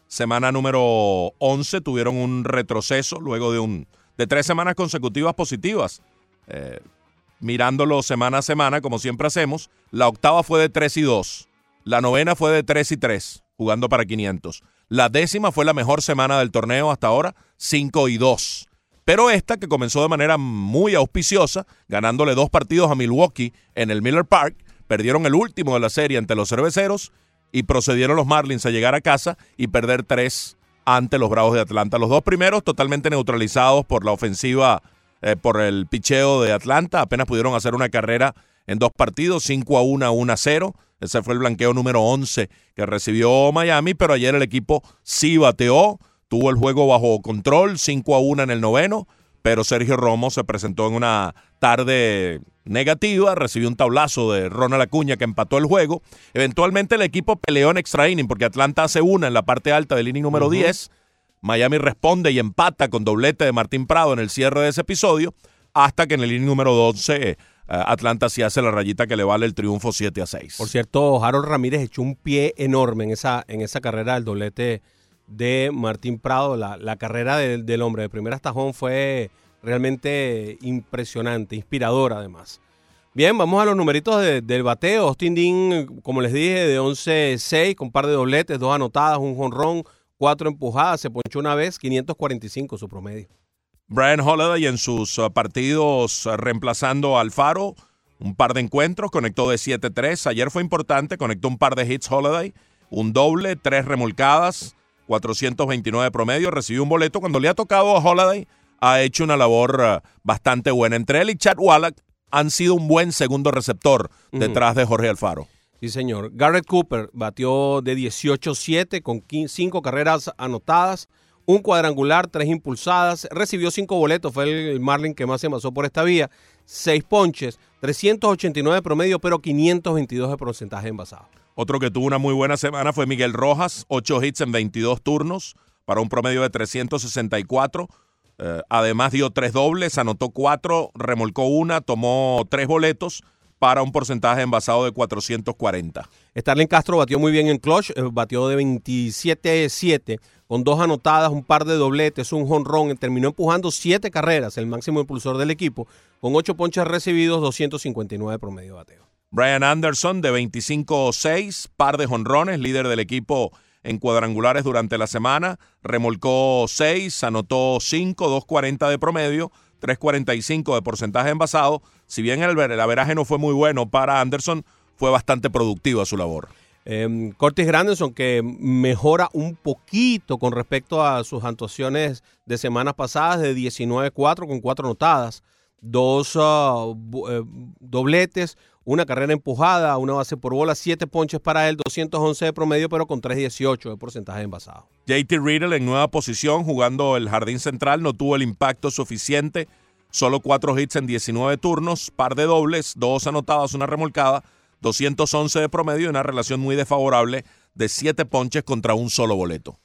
semana número 11 tuvieron un retroceso luego de, un, de tres semanas consecutivas positivas. Eh, mirándolo semana a semana, como siempre hacemos, la octava fue de 3 y 2. La novena fue de 3 y 3, jugando para 500. La décima fue la mejor semana del torneo hasta ahora, 5 y 2. Pero esta, que comenzó de manera muy auspiciosa, ganándole dos partidos a Milwaukee en el Miller Park, perdieron el último de la serie ante los cerveceros y procedieron los Marlins a llegar a casa y perder tres ante los Bravos de Atlanta. Los dos primeros totalmente neutralizados por la ofensiva, eh, por el picheo de Atlanta. Apenas pudieron hacer una carrera en dos partidos, 5 a 1, 1 a 0. Ese fue el blanqueo número 11 que recibió Miami, pero ayer el equipo sí bateó, tuvo el juego bajo control, 5 a 1 en el noveno, pero Sergio Romo se presentó en una tarde negativa, recibió un tablazo de Ronald Acuña que empató el juego. Eventualmente el equipo peleó en extra inning porque Atlanta hace una en la parte alta del inning número 10. Miami responde y empata con doblete de Martín Prado en el cierre de ese episodio, hasta que en el inning número 12 eh, Atlanta sí hace la rayita que le vale el triunfo 7 a 6. Por cierto, Harold Ramírez echó un pie enorme en esa, en esa carrera del doblete de Martín Prado. La, la carrera del, del hombre de primer home fue realmente impresionante, inspiradora además. Bien, vamos a los numeritos de- del bateo. Austin Dean, como les dije, de 11-6, con par de dobletes, dos anotadas, un jonrón, cuatro empujadas, se ponchó una vez, 545 su promedio. Brian Holiday en sus uh, partidos uh, reemplazando a Alfaro, un par de encuentros, conectó de 7-3. Ayer fue importante, conectó un par de hits Holiday, un doble, tres remolcadas, 429 de promedio, recibió un boleto. Cuando le ha tocado a Holiday, ha hecho una labor uh, bastante buena. Entre él y Chad Wallach han sido un buen segundo receptor detrás de Jorge Alfaro. Sí, señor. Garrett Cooper batió de 18-7 con 5 carreras anotadas, un cuadrangular, tres impulsadas, recibió cinco boletos, fue el Marlin que más se envasó por esta vía, seis ponches, 389 de promedio, pero 522 de porcentaje envasado. Otro que tuvo una muy buena semana fue Miguel Rojas, 8 hits en 22 turnos para un promedio de 364. Eh, además dio tres dobles, anotó cuatro, remolcó una, tomó tres boletos para un porcentaje envasado de 440. Starling Castro batió muy bien en clutch, eh, batió de 27-7 con dos anotadas, un par de dobletes, un jonrón, terminó empujando siete carreras, el máximo impulsor del equipo, con ocho ponches recibidos, 259 promedio de bateo. Brian Anderson de 25-6, par de jonrones, líder del equipo en cuadrangulares durante la semana, remolcó 6, anotó 5, 240 de promedio, 345 de porcentaje envasado. Si bien el, averaje no fue muy bueno para Anderson, fue bastante productiva su labor. Eh, Curtis Granderson, que mejora un poquito con respecto a sus actuaciones de semanas pasadas, de 19-4 con cuatro anotadas, dos eh, dobletes, una carrera empujada, una base por bola, siete ponches para él, 211 de promedio, pero con 318 de porcentaje envasado. JT Riddle en nueva posición, jugando el jardín central, no tuvo el impacto suficiente. Solo cuatro hits en 19 turnos, par de dobles, dos anotadas, una remolcada, 211 de promedio y una relación muy desfavorable de siete ponches contra un solo boleto.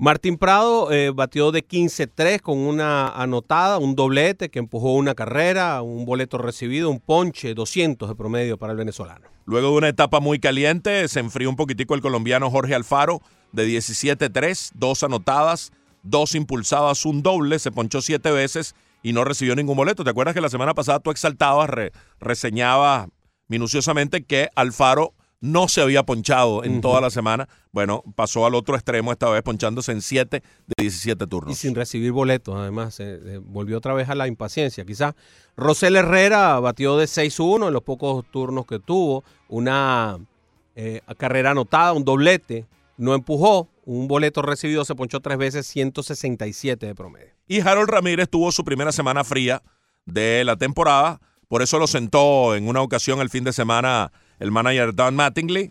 Martín Prado eh, batió de 15-3 con una anotada, un doblete que empujó una carrera, un boleto recibido, un ponche, 200 de promedio para el venezolano. Luego de una etapa muy caliente, se enfrió un poquitico el colombiano Jorge Alfaro de 17-3, dos anotadas, dos impulsadas, un doble, se ponchó siete veces y no recibió ningún boleto. ¿Te acuerdas que la semana pasada tú exaltabas, re- reseñabas minuciosamente que Alfaro no se había ponchado en toda la semana? Bueno, pasó al otro extremo esta vez ponchándose en 7 de 17 turnos. Y sin recibir boletos, además, eh, eh, volvió otra vez a la impaciencia. Quizás Rosel Herrera batió de 6-1 en los pocos turnos que tuvo, una eh, carrera anotada, un doblete, no empujó, un boleto recibido, se ponchó tres veces, 167 de promedio. Y Harold Ramírez tuvo su primera semana fría de la temporada. Por eso lo sentó en una ocasión el fin de semana el manager Don Mattingly.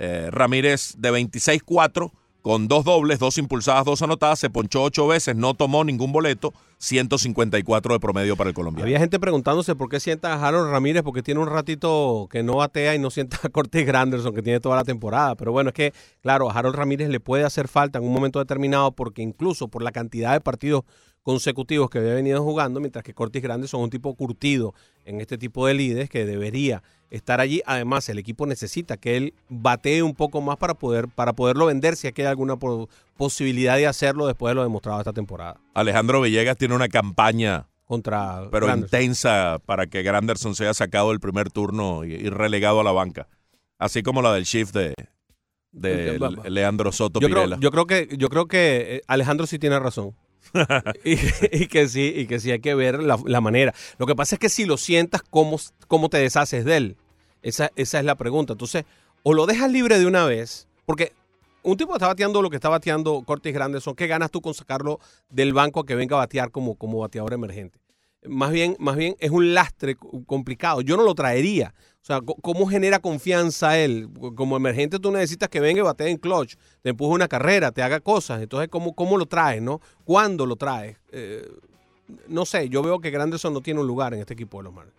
Eh, Ramírez de 26-4 con dos dobles, dos impulsadas, dos anotadas, se ponchó ocho veces, no tomó ningún boleto, 154 de promedio para el colombiano. Había gente preguntándose por qué sienta a Harold Ramírez, porque tiene un ratito que no batea y no sienta a Cortés Granderson, que tiene toda la temporada. Pero bueno, es que, claro, a Harold Ramírez le puede hacer falta en un momento determinado, porque incluso por la cantidad de partidos consecutivos que había venido jugando, mientras que Cortis Granderson es un tipo curtido en este tipo de líderes que debería estar allí. Además, el equipo necesita que él batee un poco más para poder para poderlo vender si es que hay alguna po- posibilidad de hacerlo después de lo demostrado esta temporada. Alejandro Villegas tiene una campaña contra pero Granderson. intensa para que Granderson sea sacado del primer turno y, y relegado a la banca. Así como la del shift de, de Leandro Soto Yo creo, yo creo que yo creo que eh, Alejandro sí tiene razón. y, que sí, y que sí hay que ver la, manera. Lo que pasa es que si lo sientas, ¿cómo, cómo te deshaces de él? Esa, esa es la pregunta. Entonces, o lo dejas libre de una vez, porque un tipo está bateando lo que está bateando Cortis Granderson, ¿qué ganas tú con sacarlo del banco a que venga a batear como, como bateador emergente? Más bien, más bien es un lastre complicado. Yo no lo traería. O sea, ¿cómo genera confianza él? Como emergente tú necesitas que venga y batee en clutch, te empuje una carrera, te haga cosas. Entonces, ¿cómo, cómo lo traes, no? ¿Cuándo lo traes? Eh, no sé, yo veo que Granderson no tiene un lugar en este equipo de los Marlins.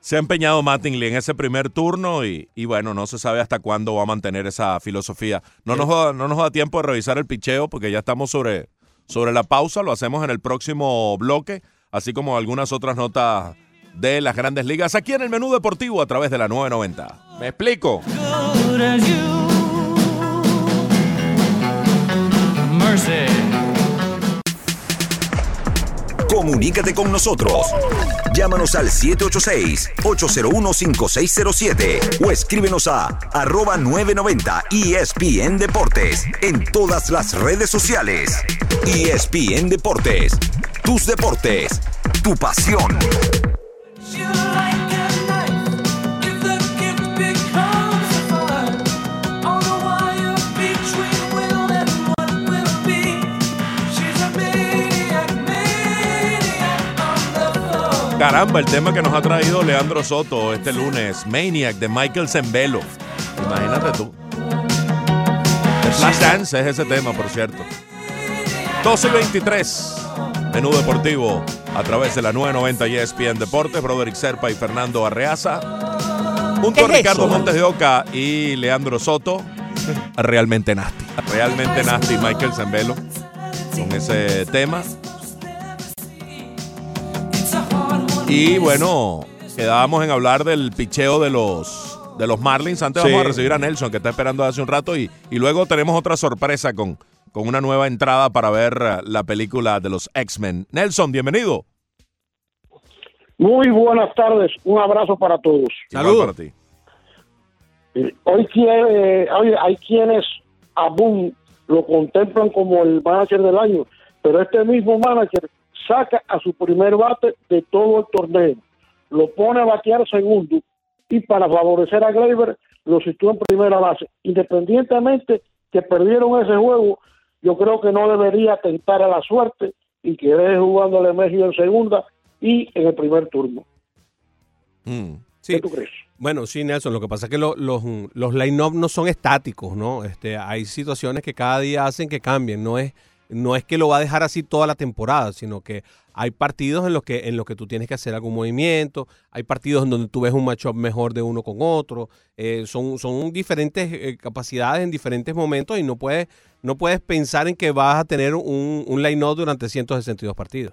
Se ha empeñado Mattingly en ese primer turno y, y bueno, no se sabe hasta cuándo va a mantener esa filosofía. No nos, da, no nos da tiempo de revisar el picheo porque ya estamos sobre, sobre la pausa. Lo hacemos en el próximo bloque, así como algunas otras notas de las grandes ligas aquí en el menú deportivo a través de la 990. ¿Me explico? Comunícate con nosotros. Llámanos al 786-801-5607 o escríbenos a arroba 990 ESPN Deportes en todas las redes sociales. ESPN Deportes, tus deportes, tu pasión. Caramba, el tema que nos ha traído Leandro Soto este lunes, Maniac de Michael Zembelo. Imagínate tú. The Dance es ese tema, por cierto. 12 y 23. Menú deportivo a través de la 990 y ESPN Deportes. Broderick Serpa y Fernando Arreaza. Junto a ¿Qué es Ricardo eso? Montes de Oca y Leandro Soto. Realmente nasty. Realmente nasty Michael Zembelo con ese tema. Y bueno, quedábamos en hablar del picheo de los, de los Marlins. Antes Sí. vamos a recibir a Nelson, que está esperando hace un rato. Y, y luego tenemos otra sorpresa con, con una nueva entrada para ver eh, la película de los X-Men. Nelson, bienvenido. Muy buenas tardes, un abrazo para todos. Igual para ti. Eh, Hoy, quiere- hoy hay quienes a Boone lo contemplan como el manager del año, pero este mismo manager saca a su primer bate de todo el torneo, lo pone a batear segundo y para favorecer a Gleyber lo sitúa en primera base. Independientemente que perdieron ese juego, yo creo que no debería tentar a la suerte y que deje jugando a Lemegio en segunda y en el primer turno. Mm. Sí. ¿Qué tú crees? Bueno, sí, Nelson, lo que pasa es que lo- los, los line-up no son estáticos, ¿no? Este, hay situaciones que cada día hacen que cambien, no es, no es que lo va a dejar así toda la temporada, sino que hay partidos en los que, en los que tú tienes que hacer algún movimiento, hay partidos en donde tú ves un matchup mejor de uno con otro, eh, son, son diferentes eh, capacidades en diferentes momentos y no puedes, no puedes pensar en que vas a tener un, un line-up durante 162 partidos.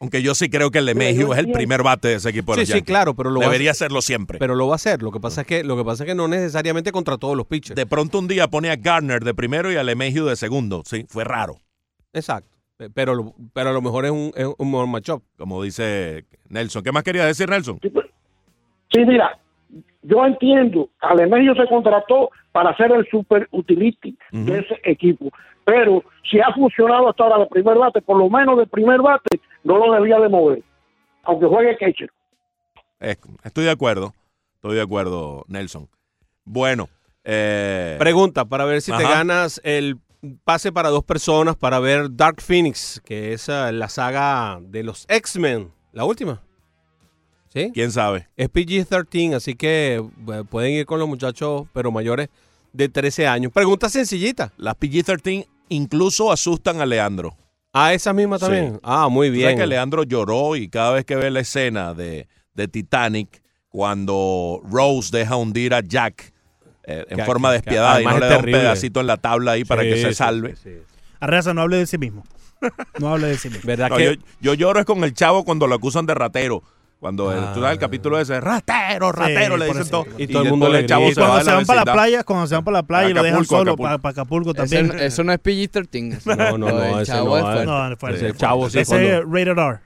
Aunque yo sí creo que el LeMahieu es el primer bate de ese equipo de Sí, los sí, Yankees. claro, pero lo va a- Debería hacerlo siempre. Pero lo va a hacer. Lo que pasa es que, lo que, pasa es que no necesariamente contra todos los pitchers. de pronto un día pone a Garner de primero y a LeMahieu de segundo. Sí, fue raro. Exacto. Pe- Pero, lo- pero a lo mejor es un, es un mejor matchup. Como dice Nelson. ¿Qué más quería decir, Nelson? Sí, mira, yo entiendo, Alemania se contrató para ser el super utility de ese equipo, pero si ha funcionado hasta ahora de primer bate, por lo menos de primer bate, no lo debía de mover, aunque juegue catcher. Estoy de acuerdo. Estoy de acuerdo, Nelson. Bueno, eh, Pregunta para ver si te ganas el pase para dos personas para ver Dark Phoenix, que es ah, la saga de los X-Men, la última. ¿Sí? quién sabe. Es PG-13, así que eh, pueden ir con los muchachos, pero mayores de 13 años. Pregunta sencillita. Las PG-13 incluso asustan a Leandro. Ah, esa misma Sí. también. Ah, muy Tú sabes bien. que Leandro lloró y cada vez que ve la escena de, de Titanic, cuando Rose deja hundir a Jack eh, en Que- forma que- despiadada y no le da un pedacito en la tabla ahí para Sí, que se salve. sí, sí. Arreaza, no hable de sí mismo. No hable de sí mismo. ¿Verdad No, que yo, yo lloro es con el chavo cuando lo acusan de ratero. Cuando el- Ah. tú sabes el capítulo ese, ratero, ratero, le dicen todo. Y todo el mundo le chavo. Y cuando va se van para la playa, cuando se van para la playa y lo dejan solo Acapulco. para, Acapulco Ese- también. eso no es PG-13. No, no, no, ese chavo no, es. No, fuerte, Ese chavo sí, Ese es rated R.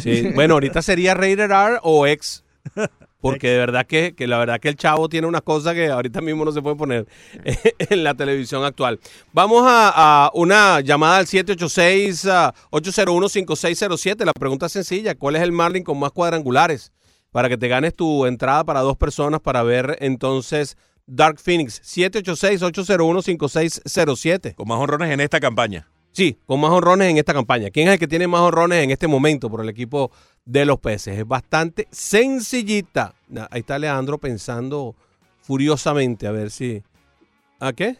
Sí, Bueno, ahorita sería Rated R o X. Porque de verdad que, que la verdad que el chavo tiene una cosa que ahorita mismo no se puede poner en la televisión actual. Vamos a, a una llamada al 786-801-5607. La pregunta es sencilla. ¿Cuál es el Marlin con más cuadrangulares? Para que te ganes tu entrada para dos personas para ver entonces Dark Phoenix. 786-801-5607. Con más honrones en esta campaña. Sí, con más honrones en esta campaña. ¿Quién es el que tiene más honrones en este momento por el equipo de los peces? Es bastante sencillita. Ahí está Leandro pensando furiosamente a ver si... ¿A qué?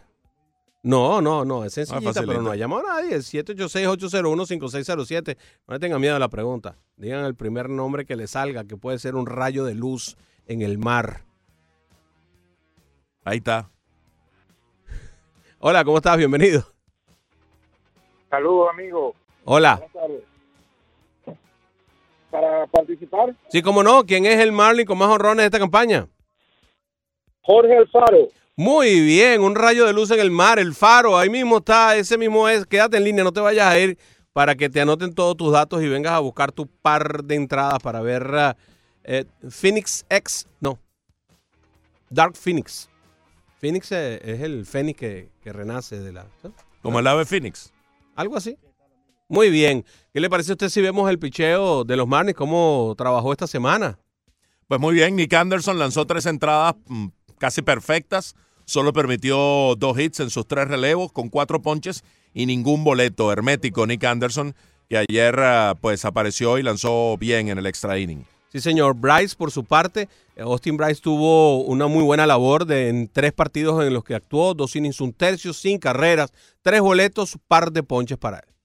No, no, no, es sencillita, facilita. pero no ha llamado a nadie. El 786-801-5607. No le tengan miedo a la pregunta. Digan el primer nombre que le salga, que puede ser un rayo de luz en el mar. Ahí está. Hola, ¿cómo estás? Bienvenido. Saludos, amigo. Hola. Buenas tardes. Para participar, Sí, cómo no. ¿Quién es el Marlin con más honrones de esta campaña? Jorge Alfaro. Muy bien, un rayo de luz en el mar, el faro, ahí mismo está, ese mismo es, quédate en línea, no te vayas a ir para que te anoten todos tus datos y vengas a buscar tu par de entradas para ver ah, eh, Phoenix X, no, Dark Phoenix. Phoenix eh, es el Fénix que, que renace de la... ¿no? Como el ave Phoenix. Algo así. Muy bien. ¿Qué le parece a usted si vemos el picheo de los Marlins, cómo trabajó esta semana? Pues muy bien, Nick Anderson lanzó tres entradas mm, casi perfectas. Solo permitió dos hits en sus tres relevos con cuatro ponches y ningún boleto hermético. Nick Anderson, que ayer ah, pues apareció y lanzó bien en el extra inning. Sí, señor. Bryce, por su parte, eh, Austin Bryce tuvo una muy buena labor de, en tres partidos en los que actuó, dos innings, un tercio, sin carreras, tres boletos, par de ponches para él.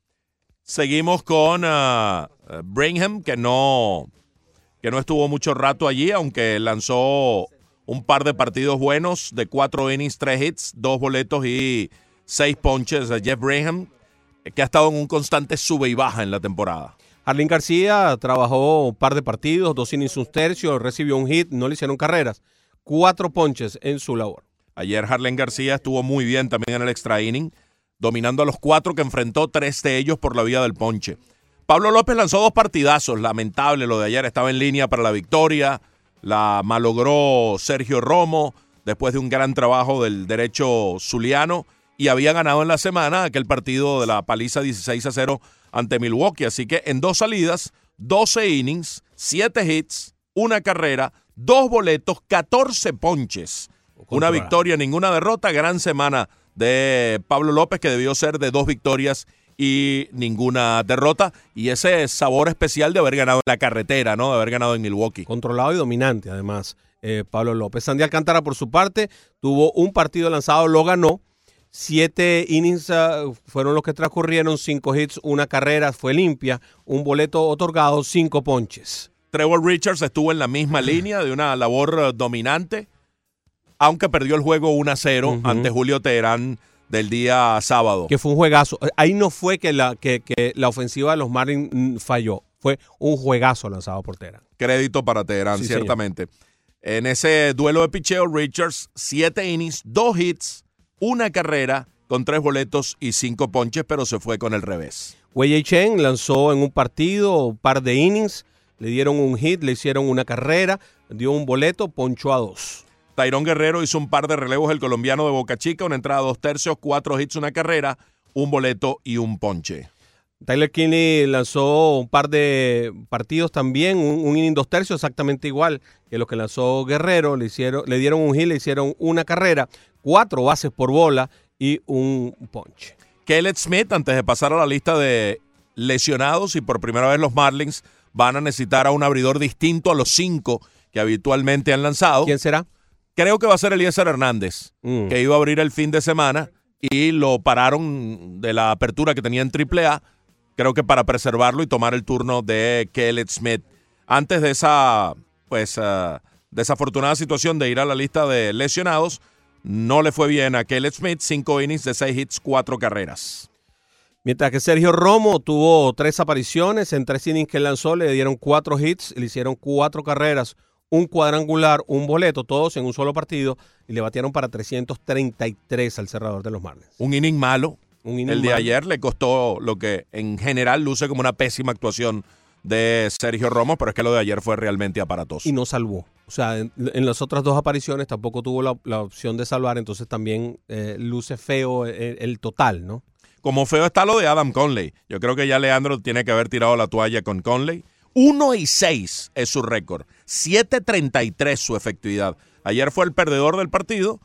Seguimos con eh, Brigham, que no, que no estuvo mucho rato allí, aunque lanzó un par de partidos buenos de cuatro innings, tres hits, dos boletos y seis ponches a Jeff Brigham, que ha estado en un constante sube y baja en la temporada. Arlene García trabajó un par de partidos, dos innings, un tercio, recibió un hit, no le hicieron carreras, cuatro ponches en su labor. Ayer Harlen García estuvo muy bien también en el extra inning, dominando a los cuatro que enfrentó, tres de ellos por la vía del ponche. Pablo López lanzó dos partidazos, lamentable lo de ayer, estaba en línea para la victoria, la malogró Sergio Romo después de un gran trabajo del derecho zuliano y había ganado en la semana aquel partido de la paliza 16 a 0 ante Milwaukee, así que en dos salidas, 12 innings, 7 hits, una carrera, dos boletos, 14 ponches. Una victoria, ninguna derrota. Gran semana de Pablo López, que debió ser de dos victorias y ninguna derrota. Y ese sabor especial de haber ganado en la carretera, ¿no? De haber ganado en Milwaukee. Controlado y dominante, además, eh, Pablo López. Sandy Alcántara, por su parte, tuvo un partido lanzado, lo ganó. Siete innings ah, fueron los que transcurrieron, cinco hits, una carrera, fue limpia, un boleto otorgado, cinco ponches. Trevor Richards estuvo en la misma línea de una labor eh, dominante, aunque perdió el juego 1 a 0 Ujú. ante Julio Teherán del día sábado. Que fue un juegazo. Ahí no fue que la, que, que la ofensiva de los Marlins mm, falló, fue un juegazo lanzado por Tera. Crédito para Teherán, Sí, señor. ciertamente. En ese duelo de picheo, Richards, siete innings, dos hits, una carrera con tres boletos y cinco ponches, pero se fue con el revés. Wei Chen lanzó en un partido un par de innings, le dieron un hit, le hicieron una carrera, dio un boleto, ponchó a dos. Tairón Guerrero hizo un par de relevos el colombiano de Boca Chica, una entrada dos tercios, cuatro hits, una carrera, un boleto y un ponche. Tyler Kinney lanzó un par de partidos también, un, un inning dos tercios, exactamente igual que los que lanzó Guerrero. Le, hicieron, le dieron un hit, le hicieron una carrera, cuatro bases por bola y un ponche. Kellet Smith, antes de pasar a la lista de lesionados, y por primera vez los Marlins van a necesitar a un abridor distinto a los cinco que habitualmente han lanzado. ¿Quién será? Creo que va a ser Eliezer Hernández, Mm. que iba a abrir el fin de semana y lo pararon de la apertura que tenía en AAA, creo que para preservarlo y tomar el turno de Kellet Smith. Antes de esa, pues, ah, desafortunada situación de ir a la lista de lesionados, no le fue bien a Kellet Smith, cinco innings de seis hits, cuatro carreras. Mientras que Sergio Romo tuvo tres apariciones, en tres innings que lanzó le dieron cuatro hits, le hicieron cuatro carreras, un cuadrangular, un boleto, todos en un solo partido, y le batearon para 333 al cerrador de los Marlins. Un inning malo. Un inning el de ayer le costó lo que en general luce como una pésima actuación de Sergio Romo, pero es que lo de ayer fue realmente aparatoso. Y no salvó. O sea, en, en las otras dos apariciones tampoco tuvo la, la opción de salvar, entonces también eh, luce feo el, el total, ¿no? Como feo está lo de Adam Conley. Yo creo que ya Leandro tiene que haber tirado la toalla con Conley. 1 y 6 es su récord. 7.33 su efectividad. Ayer fue el perdedor del partido.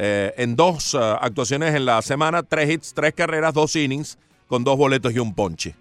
eh, en dos eh, actuaciones en la semana, tres hits, tres carreras, dos innings, con dos boletos y un ponche.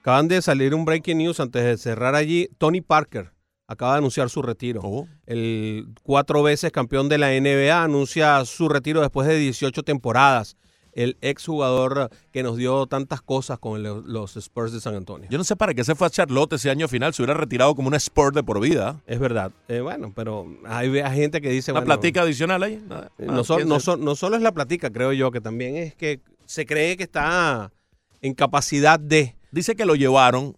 Acaban de salir un breaking news antes de cerrar allí. Tony Parker acaba de anunciar su retiro. Oh. El cuatro veces campeón de la NBA anuncia su retiro después de 18 temporadas. El exjugador que nos dio tantas cosas con los Spurs de San Antonio. Yo no sé para qué se fue a Charlotte ese año final. Se hubiera retirado como un sport de por vida. Es verdad. Eh, bueno, pero hay, hay gente que dice... Una bueno, platica adicional ahí. Nada, Eh, nada, No, no solo es la platica, creo yo, que también es que se cree que está en capacidad de... Dice que lo llevaron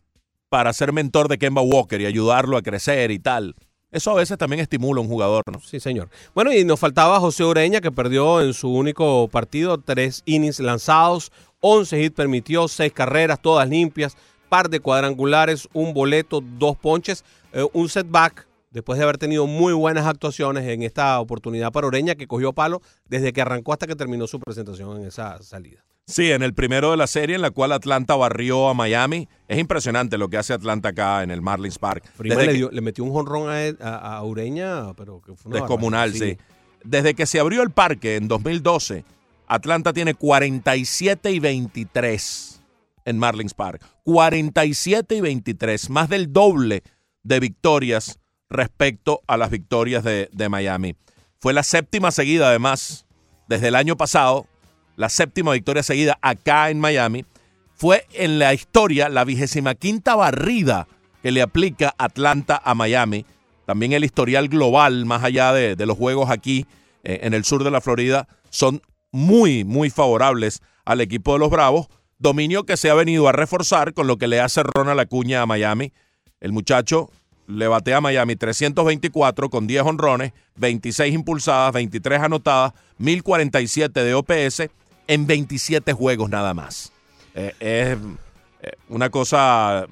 para ser mentor de Kemba Walker y ayudarlo a crecer y tal. Eso a veces también estimula a un jugador, ¿no? Sí, señor. Bueno, y nos faltaba José Ureña, que perdió en su único partido tres innings lanzados, 11 hits permitió, seis carreras, todas limpias, par de cuadrangulares, un boleto, dos ponches, eh, un setback, después de haber tenido muy buenas actuaciones en esta oportunidad para Ureña, que cogió palo desde que arrancó hasta que terminó su presentación en esa salida. Sí, en el primero de la serie en la cual Atlanta barrió a Miami. Es impresionante lo que hace Atlanta acá en el Marlins Park. Desde le, que- le metió un jonrón a, él- a- a Ureña, pero que fue una descomunal, sí. Desde que se abrió el parque en 2012, Atlanta tiene 47 y 23 en Marlins Park. 47 y 23, más del doble de victorias respecto a las victorias de, de Miami. Fue la séptima seguida, además, desde el año pasado, la séptima victoria seguida acá en Miami. Fue en la historia la vigésima quinta barrida que le aplica Atlanta a Miami. También el historial global, más allá de, de los juegos aquí eh, en el sur de la Florida, son muy, muy favorables al equipo de los Bravos. Dominio que se ha venido a reforzar con lo que le hace Ronald Acuña a Miami. El muchacho le batea a Miami 324 con 10 honrones, 26 impulsadas, 23 anotadas, 1047 de OPS en 27 juegos nada más. Eh, es eh, una cosa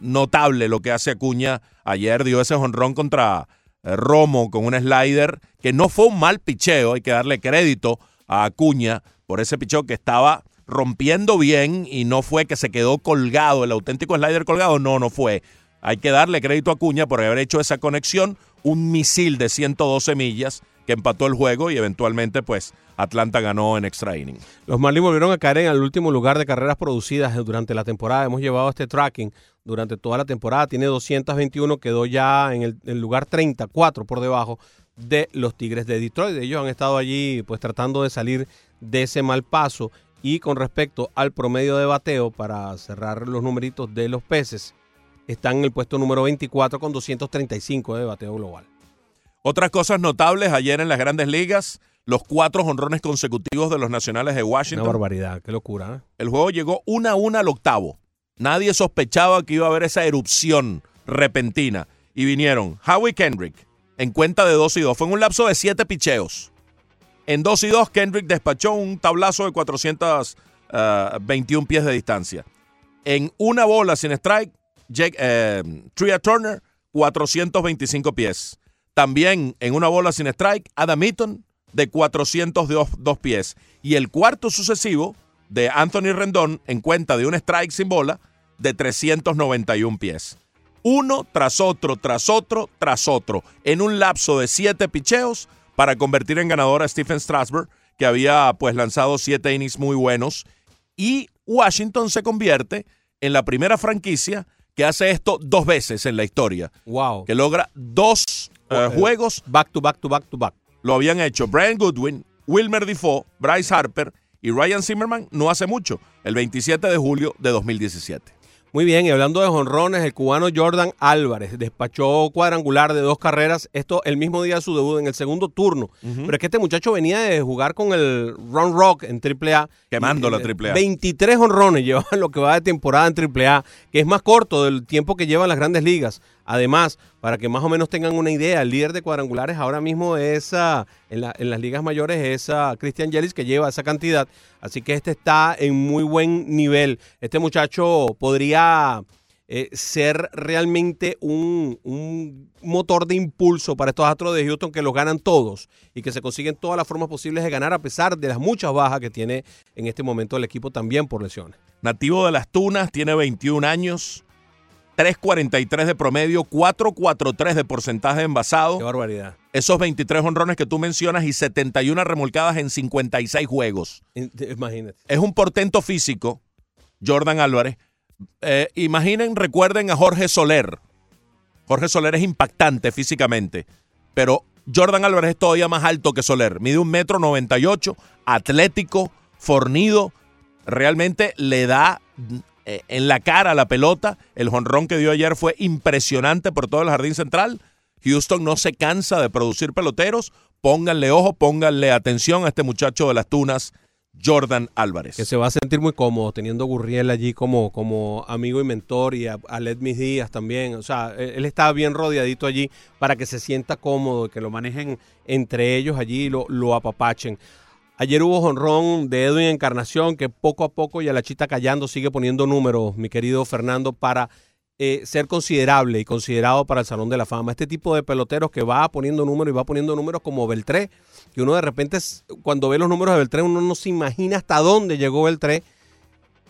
notable lo que hace Acuña. Ayer dio ese honrón contra eh, Romo con un slider que no fue un mal picheo. Hay que darle crédito a Acuña por ese picheo que estaba rompiendo bien y no fue que se quedó colgado, el auténtico slider colgado. No, no fue. Hay que darle crédito a Acuña por haber hecho esa conexión. Un misil de 112 millas que empató el juego y eventualmente pues Atlanta ganó en extra inning. Los Marlins volvieron a caer en el último lugar de carreras producidas durante la temporada. Hemos llevado este tracking durante toda la temporada. Tiene 221, quedó ya en el, el lugar 34 por debajo de los Tigres de Detroit. Ellos han estado allí pues tratando de salir de ese mal paso. Y con respecto al promedio de bateo, para cerrar los numeritos de los peces, están en el puesto número 24 con 235 de bateo global. Otras cosas notables ayer en las grandes ligas, los cuatro jonrones consecutivos de los nacionales de Una Washington. barbaridad, qué locura. ¿eh? El juego llegó una a una al octavo. Nadie sospechaba que iba a haber esa erupción repentina. Y vinieron Howie Kendrick en cuenta de 2 y 2. Fue en un lapso de 7 picheos. En 2 y 2, Kendrick despachó un tablazo de 421 pies de distancia. En una bola sin strike, Jake, eh, Tria Turner, 425 pies. También en una bola sin strike, Adam Eaton, de 402 dos pies. Y el cuarto sucesivo de Anthony Rendón, en cuenta de un strike sin bola, de 391 pies. Uno tras otro, tras otro, tras otro, en un lapso de siete picheos para convertir en ganador a Stephen Strasburg, que había pues lanzado siete innings muy buenos. Y Washington se convierte en la primera franquicia que hace esto dos veces en la historia, Wow. que logra dos eh, juegos Back to back to back to back. Lo habían hecho Brian Goodwin, Wilmer Defoe, Bryce Harper y Ryan Zimmerman no hace mucho, el 27 de julio de 2017. Muy bien, y hablando de jonrones, el cubano Jordan Álvarez despachó cuadrangular de dos carreras, esto el mismo día de su debut en el segundo turno. Pero es que este muchacho venía de jugar con el Run Rock en AAA. Quemando la AAA. 23 honrones llevaban lo que va de temporada en AAA, que es más corto del tiempo que llevan las grandes ligas. Además, para que más o menos tengan una idea, el líder de cuadrangulares ahora mismo es, ah, en, la- en las ligas mayores es ah, Christian Yelich, que lleva esa cantidad. Así que este está en muy buen nivel. Este muchacho podría eh, ser realmente un, un motor de impulso para estos Astros de Houston que los ganan todos y que se consiguen todas las formas posibles de ganar a pesar de las muchas bajas que tiene en este momento el equipo también por lesiones. Nativo de las Tunas, tiene 21 años, 3.43 de promedio, 4.43 de porcentaje de envasado. Qué barbaridad. Esos 23 honrones que tú mencionas y 71 remolcadas en 56 juegos. Imagínate. Es un portento físico, Jordan Álvarez. Eh, imaginen, recuerden a Jorge Soler. Jorge Soler es impactante físicamente, pero Jordan Álvarez es todavía más alto que Soler. Mide un metro 98, atlético, fornido. Realmente le da eh, en la cara la pelota. El jonrón que dio ayer fue impresionante por todo el jardín central. Houston no se cansa de producir peloteros. Pónganle ojo, pónganle atención a este muchacho de las tunas, Jordan Álvarez. Que se va a sentir muy cómodo teniendo a Gurriel allí como, como amigo y mentor y a, a Led Mis Díaz también. O sea, él, él está bien rodeadito allí para que se sienta cómodo, que lo manejen entre ellos allí y lo, lo apapachen. Ayer hubo jonrón de Edwin Encarnación que poco a poco y a la chita callando sigue poniendo números, mi querido Fernando, para eh, ser considerable y considerado para el Salón de la Fama. Este tipo de peloteros que va poniendo números y va poniendo números como Beltré, que uno de repente cuando ve los números de Beltré uno no se imagina hasta dónde llegó Beltré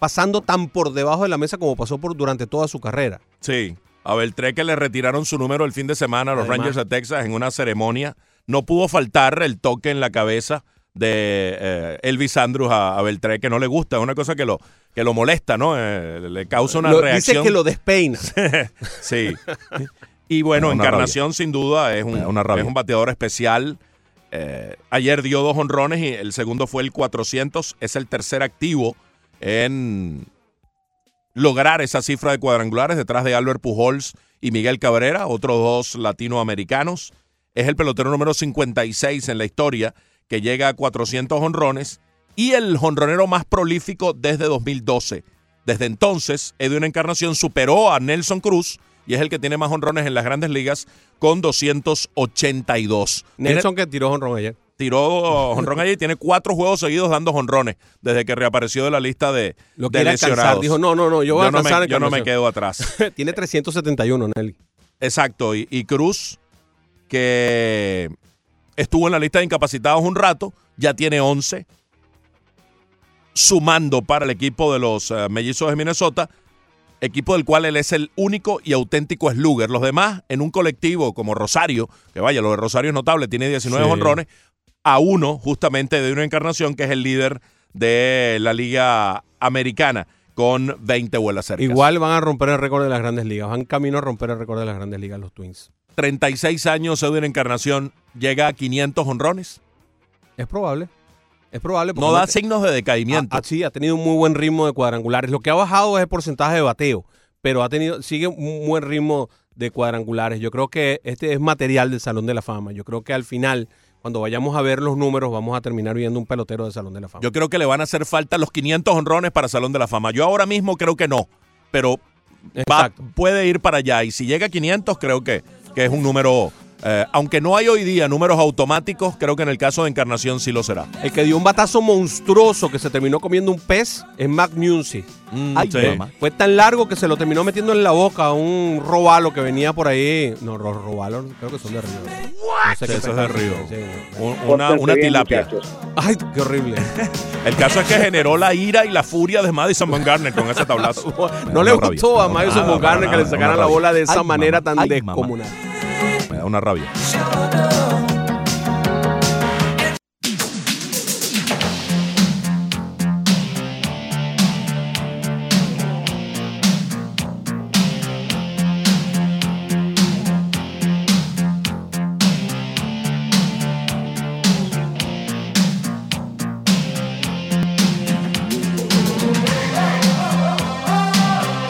pasando tan por debajo de la mesa como pasó por durante toda su carrera. Sí, a Beltré que le retiraron su número el fin de semana a los Además. Rangers de Texas en una ceremonia. No pudo faltar el toque en la cabeza de eh, Elvis Andrews a, a Beltré, que no le gusta, es una cosa que lo, que lo molesta, ¿no? Eh, le causa una Lo- reacción. Dice que lo despeina. Sí. Y bueno, Encarnación sin duda es un, Una rabia. es un bateador especial. Eh, ayer dio dos honrones y el segundo fue el 400. Es el tercer activo en lograr esa cifra de cuadrangulares detrás de Albert Pujols y Miguel Cabrera, otros dos latinoamericanos. Es el pelotero número 56 en la historia que llega a 400 honrones y el honronero más prolífico desde 2012. Desde entonces, Edwin Encarnación superó a Nelson Cruz y es el que tiene más honrones en las grandes ligas con 282. Tiene- Nelson que tiró jonrón ayer. tiró honrón ayer y tiene cuatro juegos seguidos dando honrones desde que reapareció de la lista de, Lo de quiere alcanzar. lesionados. Dijo, no, no, no, yo voy a no me, yo no me quedo atrás. Tiene 371, Nelly. Exacto, y, y Cruz, que estuvo en la lista de incapacitados un rato, ya tiene 11, sumando para el equipo de los eh, mellizos de Minnesota. equipo del cual él es el único y auténtico slugger. Los demás, en un colectivo como Rosario, que vaya, lo de Rosario es notable, tiene 19 Sí. honrones, a uno justamente de una encarnación que es el líder de la Liga Americana con 20 vuelas cercas. Igual van a romper el récord de las grandes ligas. Van camino a romper el récord de las grandes ligas los Twins. 36 años, Edwin Encarnación, llega a 500 honrones. Es probable. Es probable. No da signos de decaimiento. Ah, ah, sí, ha tenido un muy buen ritmo de cuadrangulares. Lo que ha bajado es el porcentaje de bateo, pero ha tenido, sigue un buen ritmo de cuadrangulares. Yo creo que este es material del Salón de la Fama. Yo creo que al final, cuando vayamos a ver los números, vamos a terminar viendo un pelotero del Salón de la Fama. Yo creo que le van a hacer falta los 500 honrones para Salón de la Fama. Yo ahora mismo creo que no, pero va- puede ir para allá. Y si llega a 500, creo que, que es un número... eh, aunque no hay hoy día números automáticos, creo que en el caso de Encarnación sí lo será. El que dio un batazo monstruoso que se terminó comiendo un pez es Mac Muncy. Mm, Ay, sí. fue- Fue tan largo que se lo terminó metiendo en la boca a un robalo que venía por ahí. No, los robalos creo que son de río. No sé Sí, qué eso es de río. Sí. Una, tilapia. muchachos. Ay, qué horrible. El caso es que generó la ira y la furia de Madison Bumgarner con ese tablazo. No le gustó a. Madison Nada, Bumgarner que le sacaran la bola de esa Ay, manera mamá. tan Ay, mamá. Una rabia.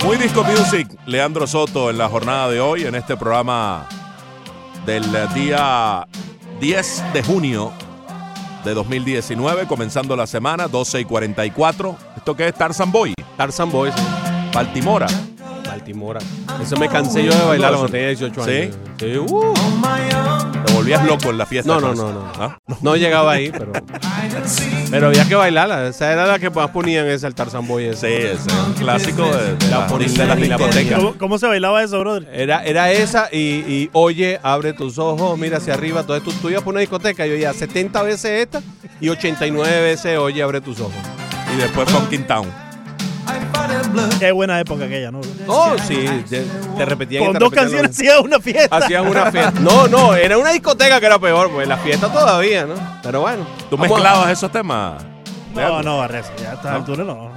Muy Disco Music, Leandro Soto en la jornada de hoy, en este programa del día 10 de junio de 2019, comenzando la semana, 12 y 44. ¿Esto qué es Tarzan Boy? Tarzan Boys, Baltimora. Baltimora. Eso me cansé yo de bailar cuando tenía 18 ¿Sí? años. Sí, uh. Te volvías loco en la fiesta. No, no, con no, no. ¿Ah? No llegaba ahí, pero. Pero había que bailarla. Esa era la que más ponían esa el Tarzan Boy. ese. Sí, ese es un clásico de, de La la- de la discotecas. ¿Cómo, cómo se bailaba eso, brother? Era, era esa y, y, oye, abre tus ojos, mira hacia arriba. Entonces tú, tú ibas por una discoteca y oía 70 veces esta y 89 veces oye, abre tus ojos. Y después Funkin' Town. Qué buena época aquella, ¿no? Oh, sí, te, te repetían y Con te dos canciones hacías una fiesta. Hacían una fiesta. No, no, era una discoteca que era peor, pues la fiesta todavía, ¿no? Pero bueno. ¿Tú mezclabas esos temas? No, no, Barreza, ya a esta ¿No? altura no.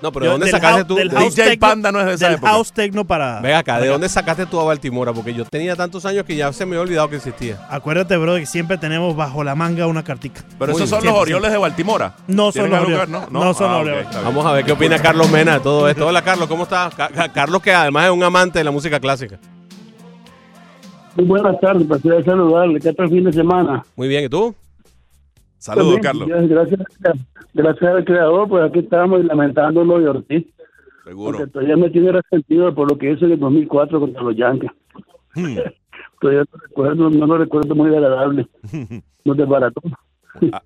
No, pero ¿de dónde sacaste tú? del de- house DJ techno- Panda no es de esa del época. house techno para... Ven acá, ¿de dónde sacaste tú a Baltimora? Porque yo tenía tantos años que ya se me había olvidado que existía. Acuérdate, bro, que siempre tenemos bajo la manga una cartica. Pero Muy esos son los Orioles de Baltimora. No son ¿Tienen los Orioles. ver? No, No son Ah, Orioles. Vamos a ver qué opina Carlos Mena de todo esto. Hola, Carlos, ¿cómo estás? Ca- Ca- Carlos, que además es un amante de la música clásica. Muy buenas tardes, placer saludarle. ¿Qué tal fin de semana? Muy bien, ¿y tú? Saludos, Carlos. Gracias, gracias al creador, pues aquí estamos y lamentando lo de Ortiz, Seguro. porque todavía me tiene resentido por lo que hizo en el 2004 contra los Yankees. Hmm. Todavía no, recuerdo, no lo recuerdo muy agradable. No desbarató.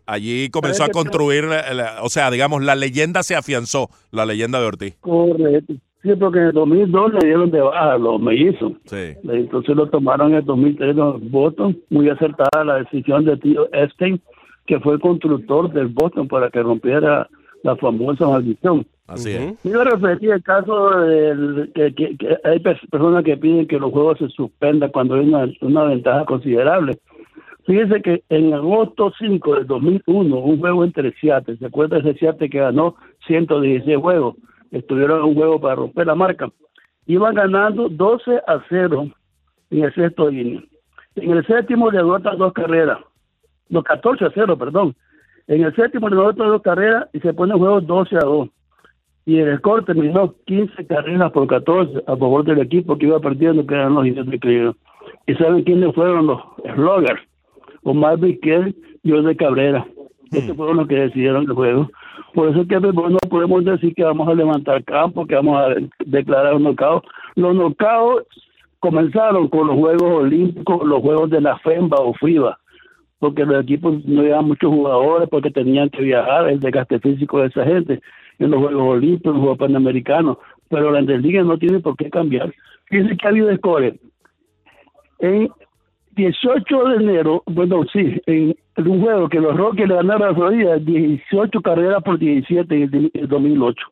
Allí comenzó a construir, la- la- o sea, digamos, la leyenda se afianzó, la leyenda de Ortiz. Correcto. Sí, porque en el 2002 le dieron de baja los mellizos. Sí. Entonces lo tomaron en el 2003 los Boston. Muy acertada la decisión de tío Epstein, que fue el constructor del Boston para que rompiera la famosa maldición. Así es. Yo referir al caso del que, que- que hay pers- personas que piden que los juegos se suspendan cuando hay una, una ventaja considerable. Fíjese que en agosto 5 del 2001, un juego entre Seattle, ¿se acuerda de ese Seattle que ganó 116 juegos? Estuvieron en un juego para romper la marca. Iban ganando 12 a 0 en el sexto inning. En el séptimo le anotan dos carreras. No, 14 a 0, perdón. En el séptimo le anotan dos carreras y se pone el juego 12 a 2 y el score terminó 15 carreras por 14 a favor del equipo que iba perdiendo, que eran los indios de Cleveland. ¿Y saben quiénes fueron los sloggers? Omar Vizquel y de Cabrera. Estos fueron los que decidieron el juego. Por eso es que pues, no podemos decir que vamos a levantar campo, que vamos a declarar un knockout. Los knockouts comenzaron con los Juegos Olímpicos, los Juegos de la FEMBA o FIBA, porque los equipos no llevaban muchos jugadores porque tenían que viajar, el desgaste físico de esa gente en los Juegos Olímpicos, en los Juegos Panamericanos, pero la Liga no tiene por qué cambiar. Fíjense que ha habido scores. En 18 de enero, bueno, sí, en, en un juego que los Rockies le ganaron a Florida, 18 carreras por 17 en el, el 2008.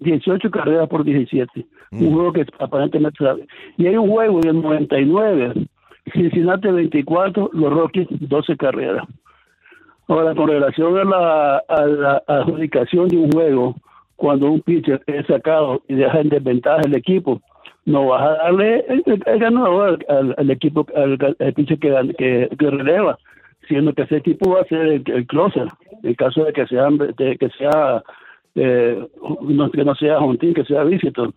18 carreras por 17. Mm. Un juego que aparentemente sabe. Y hay un juego del 99, Cincinnati 24, los Rockies 12 carreras. Ahora, con relación a la, a la adjudicación de un juego, cuando un pitcher es sacado y deja en desventaja el equipo, no vas a darle el, ganador al, equipo, al, pitcher que, que, releva, siendo que ese equipo va a ser el, el closer, en caso de que sea, de que sea eh, no, que no sea Jontín, que sea Visitor.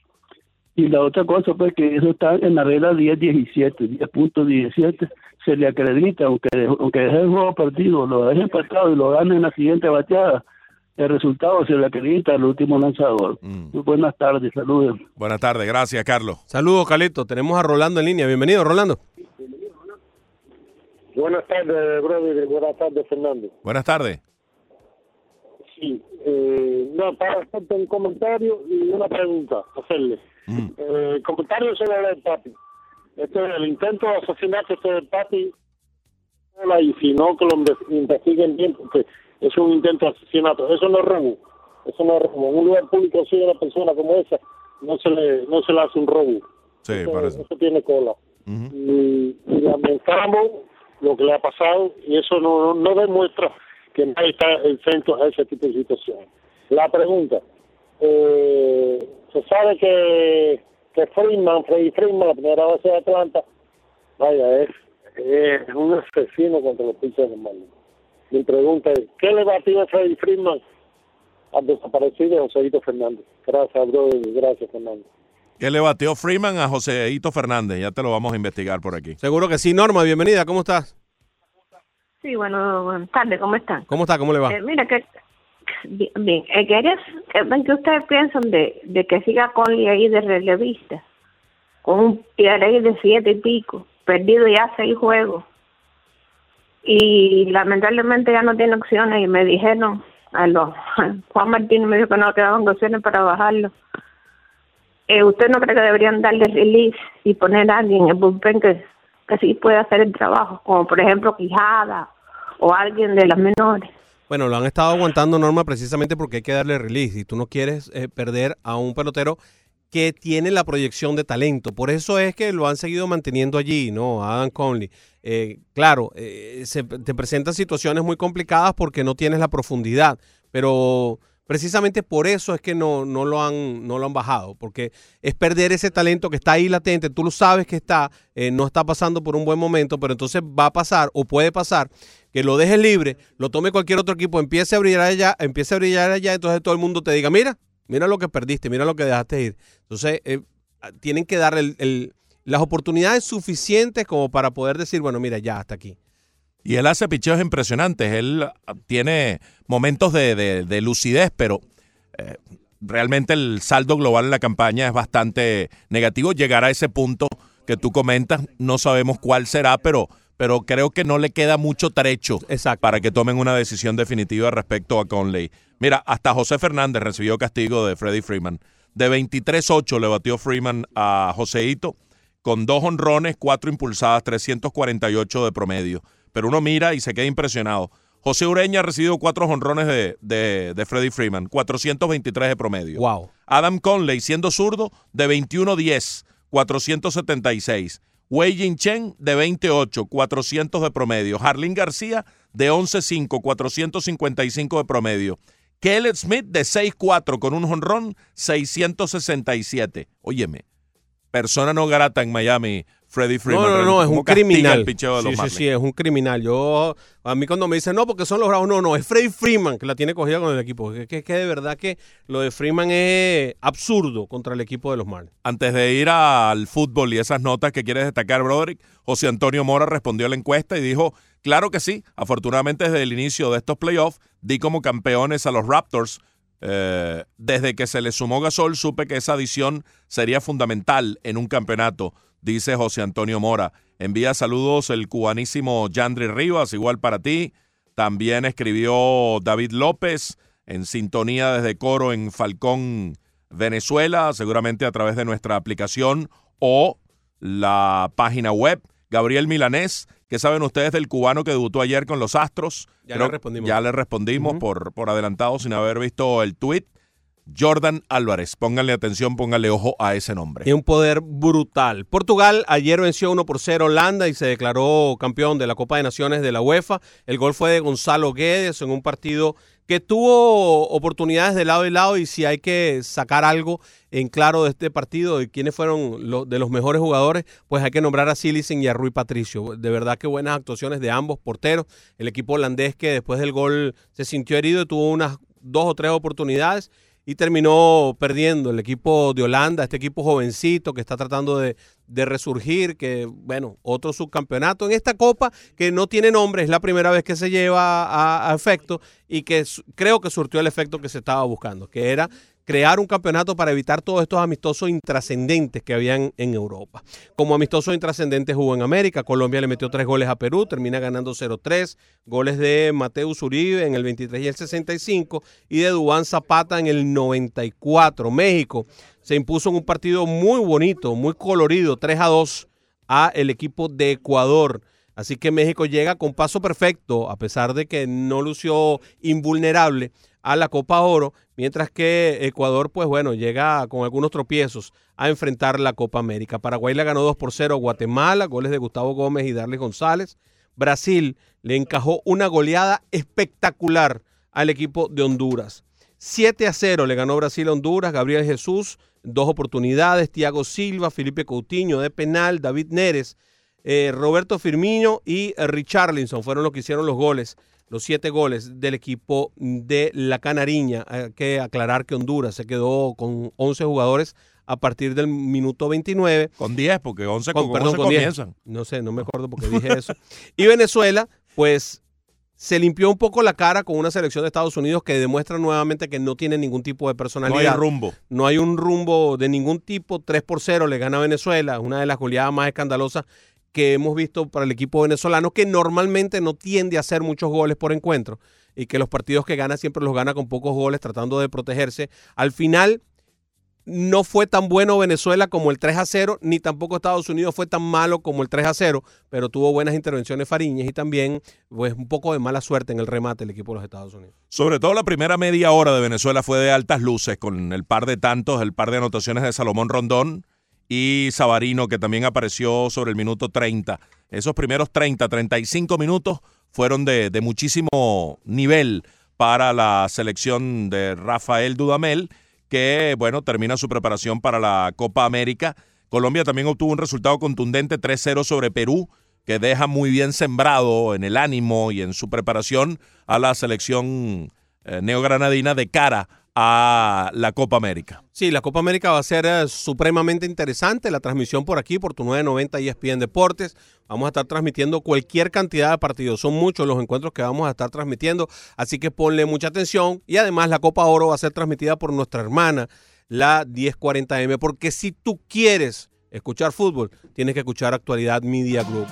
Y la otra cosa, pues, que eso está en la regla 10-17, 10.17, se le acredita, aunque, aunque deje el juego partido, lo deje empatado y lo gane en la siguiente bateada, el resultado se le acredita al último lanzador. Muy buenas tardes, saludos. Buenas tardes, gracias, Carlos. Saludos, Calito. Tenemos a Rolando en línea. Bienvenido, Rolando. Buenas tardes, brother. Buenas tardes, Fernando. Buenas tardes. Sí, eh, no, para hacerte un comentario y una pregunta, hacerle. Eh, el comentario sobre el Pati. Este, el intento de asesinato este del Pati, y si no, que lo inve- investiguen bien, porque es un intento de asesinato. Eso no es robo. Eso no es robo. En un lugar público, si una persona como esa, no se le, no se le hace un robo. Sí, eso, parece. eso tiene cola. y, y lamentamos lo que le ha pasado y eso no, no demuestra que nadie está exento a ese tipo de situaciones. La pregunta, eh, se sabe que, que Freeman, Freddy Freeman, la primera base de Atlanta, vaya, es, es un asesino contra los pitchers de Marlins. Mi pregunta es, ¿qué le batió a Freddy Freeman al desaparecido Joséito Fernández? Gracias, brother, gracias, Fernando. ¿Qué le batió Freeman a Joséito Fernández? Ya te lo vamos a investigar por aquí. Seguro que sí. Norma, bienvenida. ¿Cómo estás? Sí, bueno, buenas tardes, ¿cómo están? ¿Cómo está? ¿Cómo le va? Eh, mira, que bien, bien. Eh, ¿qué ustedes piensan de, que siga Conley ahí de relevista? Con un PRI de siete y pico, perdido ya seis juegos. Y lamentablemente ya no tiene opciones y me dijeron, a los, Juan Martín me dijo que no quedaban opciones para bajarlo. Eh, ¿Usted no cree que deberían darle release y poner a alguien en el bullpen que, que sí puede hacer el trabajo? Como por ejemplo Quijada o alguien de las menores. Bueno, lo han estado aguantando Norma precisamente porque hay que darle release y tú no quieres eh, perder a un pelotero que tiene la proyección de talento. Por eso es que lo han seguido manteniendo allí, ¿no? Adam Conley. Eh, claro, eh, se, te presentan situaciones muy complicadas porque no tienes la profundidad, pero precisamente por eso es que no, no, lo han, no lo han bajado, porque es perder ese talento que está ahí latente, tú lo sabes que está, eh, no está pasando por un buen momento, pero entonces va a pasar o puede pasar que lo dejes libre, lo tome cualquier otro equipo, empiece a brillar allá, empiece a brillar allá, entonces todo el mundo te diga, mira, mira lo que perdiste, mira lo que dejaste ir. Entonces, eh, tienen que el- las oportunidades suficientes como para poder decir, bueno, mira, ya, hasta aquí. Y él hace picheos impresionantes. Él ah, tiene momentos de, de- de lucidez, pero eh, realmente el saldo global en la campaña es bastante negativo. Llegar a ese punto que tú comentas, no sabemos cuál será, pero, pero creo que no le queda mucho trecho para que tomen una decisión definitiva respecto a Conley. Mira, hasta José Fernández recibió castigo de Freddie Freeman. De 23-8 le batió Freeman a Joseito con dos honrones, cuatro impulsadas, 348 de promedio. Pero uno mira y se queda impresionado. José Ureña ha recibido cuatro honrones de, de, de Freddie Freeman, 423 de promedio. Wow. Adam Conley, siendo zurdo, de 21-10, 476. Wei Jin Chen, de 28, 400 de promedio. Harlin García, de 11-5, 455 de promedio. Kellet Smith, de 6-4, con un honrón, 667. Óyeme, persona no grata en Miami, Freddie Freeman. No, no, no, es ¿cómo un criminal. sí, sí, sí, es un criminal. Yo, a mí cuando me dicen, no, porque son los bravos, no, no, es Freddy Freeman que la tiene cogida con el equipo. Que, que de verdad que lo de Freeman es absurdo contra el equipo de los Marlins. Antes de ir al fútbol y esas notas que quieres destacar, Broderick, José Antonio Mora respondió a la encuesta y dijo, claro que sí, afortunadamente desde el inicio de estos playoffs di como campeones a los Raptors. Eh, desde que se le sumó Gasol supe que esa adición sería fundamental en un campeonato, dice José Antonio Mora. Envía saludos el cubanísimo Yandri Rivas, igual para ti. También escribió David López en sintonía desde Coro en Falcón, Venezuela, seguramente a través de nuestra aplicación o la página web. Gabriel Milanés, ¿qué saben ustedes del cubano que debutó ayer con los Astros? Ya le respondimos. Ya le respondimos por, por adelantado sin haber visto el tweet. Jordan Álvarez. Pónganle atención, pónganle ojo a ese nombre. Tiene un poder brutal. Portugal ayer venció 1 por 0 a Holanda y se declaró campeón de la Copa de Naciones de la UEFA. El gol fue de Gonzalo Guedes en un partido que tuvo oportunidades de lado y lado y si hay que sacar algo en claro de este partido y quiénes fueron los de los mejores jugadores, pues hay que nombrar a Silicen y a Rui Patricio. De verdad que buenas actuaciones de ambos porteros. El equipo holandés que después del gol se sintió herido y tuvo unas dos o tres oportunidades y terminó perdiendo. El equipo de Holanda, este equipo jovencito que está tratando de, de, resurgir, que bueno, otro subcampeonato en esta copa que no tiene nombre, es la primera vez que se lleva a, a efecto y que creo que surtió el efecto que se estaba buscando, que era crear un campeonato para evitar todos estos amistosos intrascendentes que habían en Europa. Como amistoso intrascendente jugó en América, Colombia le metió tres goles a Perú, termina ganando 0-3, goles de Mateus Uribe en el 23 y el 65 y de Dubán Zapata en el 94. México se impuso en un partido muy bonito, muy colorido, 3 a 2 a el equipo de Ecuador. Así que México llega con paso perfecto, a pesar de que no lució invulnerable a la Copa Oro, mientras que Ecuador, pues bueno, llega con algunos tropiezos a enfrentar la Copa América. Paraguay le ganó 2 por 0 a Guatemala, goles de Gustavo Gómez y Darles González. Brasil le encajó una goleada espectacular al equipo de Honduras. 7 a 0 le ganó Brasil a Honduras, Gabriel Jesús, dos oportunidades, Thiago Silva, Felipe Coutinho de penal, David Neres, eh, Roberto Firmino y Richarlison fueron los que hicieron los goles los siete goles del equipo de la Canariña. Hay que aclarar que Honduras se quedó con 11 jugadores a partir del minuto 29. Con 10, porque 11 con, con, perdón, 11 con comienzan. 10. No sé, no me acuerdo porque dije eso. y Venezuela, pues se limpió un poco la cara con una selección de Estados Unidos que demuestra nuevamente que no tiene ningún tipo de personalidad. No hay rumbo. No hay un rumbo de ningún tipo. 3 por 0 le gana a Venezuela, una de las goleadas más escandalosas que hemos visto para el equipo venezolano, que normalmente no tiende a hacer muchos goles por encuentro y que los partidos que gana siempre los gana con pocos goles, tratando de protegerse. Al final, no fue tan bueno Venezuela como el 3 a 0, ni tampoco Estados Unidos fue tan malo como el 3 a 0, pero tuvo buenas intervenciones Fariñez y también pues, un poco de mala suerte en el remate el equipo de los Estados Unidos. Sobre todo la primera media hora de Venezuela fue de altas luces, con el par de tantos, el par de anotaciones de Salomón Rondón y Sabarino, que también apareció sobre el minuto 30. Esos primeros 30, 35 minutos fueron de, de muchísimo nivel para la selección de Rafael Dudamel, que, bueno, termina su preparación para la Copa América. Colombia también obtuvo un resultado contundente 3-0 sobre Perú, que deja muy bien sembrado en el ánimo y en su preparación a la selección eh, neogranadina de cara a la Copa América. Sí, la Copa América va a ser eh, supremamente interesante. La transmisión por aquí, por tu 990 y ESPN Deportes. Vamos a estar transmitiendo cualquier cantidad de partidos. Son muchos los encuentros que vamos a estar transmitiendo. Así que ponle mucha atención. Y además la Copa Oro va a ser transmitida por nuestra hermana, la 1040M. Porque si tú quieres escuchar fútbol, tienes que escuchar Actualidad Media Group.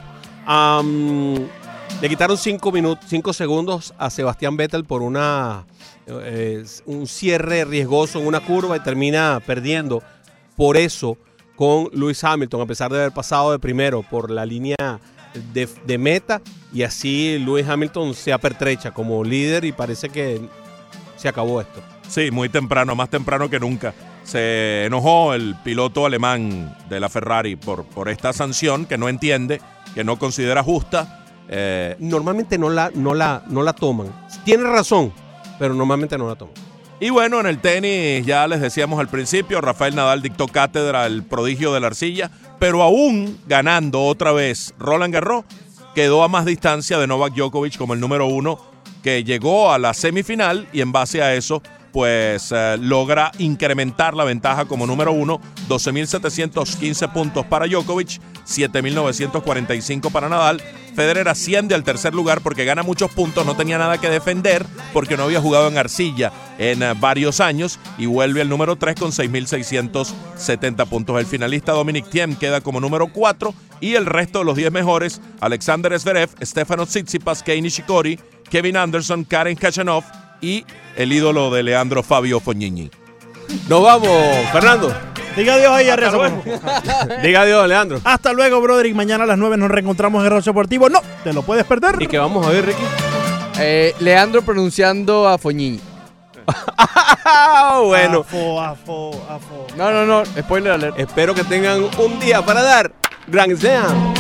Le quitaron cinco minutos, cinco segundos a Sebastián Vettel por una un cierre riesgoso en una curva y termina perdiendo. Por eso con Lewis Hamilton, a pesar de haber pasado de primero por la línea de, de meta, y así Lewis Hamilton se apertrecha como líder y parece que se acabó esto. Sí, muy temprano, más temprano que nunca. Se enojó el piloto alemán de la Ferrari por, por esta sanción que no entiende, que no considera justa. Eh, Normalmente no la, no, la, no la toman. Tiene razón, pero normalmente no la toman. Y bueno, en el tenis, ya les decíamos al principio, Rafael Nadal dictó cátedra el prodigio de la arcilla, pero aún ganando otra vez Roland Garros, quedó a más distancia de Novak Djokovic como el número uno, que llegó a la semifinal y en base a eso, pues eh, logra incrementar la ventaja como número uno, 12.715 puntos para Djokovic, 7.945 para Nadal. Federer asciende al tercer lugar porque gana muchos puntos, no tenía nada que defender porque no había jugado en arcilla en uh, varios años y vuelve al número 3 con 6.670 puntos. El finalista Dominic Thiem queda como número 4 y el resto de los 10 mejores, Alexander Zverev, Stefano Tsitsipas, Kei Nishikori, Kevin Anderson, Karen Kachanov y el ídolo de Leandro Fabio Fognini. Nos vamos, Fernando. Diga adiós ahí, Arreaza. Diga adiós, Leandro. Hasta luego, brother. Y mañana a las 9 nos reencontramos en Rocho Deportivo. No, te lo puedes perder. ¿Y qué vamos a ver, Ricky? Eh, Leandro pronunciando a Foñini. Ah, bueno. Afo, afo, afo. No, no, no. Spoiler alert. Espero que tengan un día para dar Grand Slam.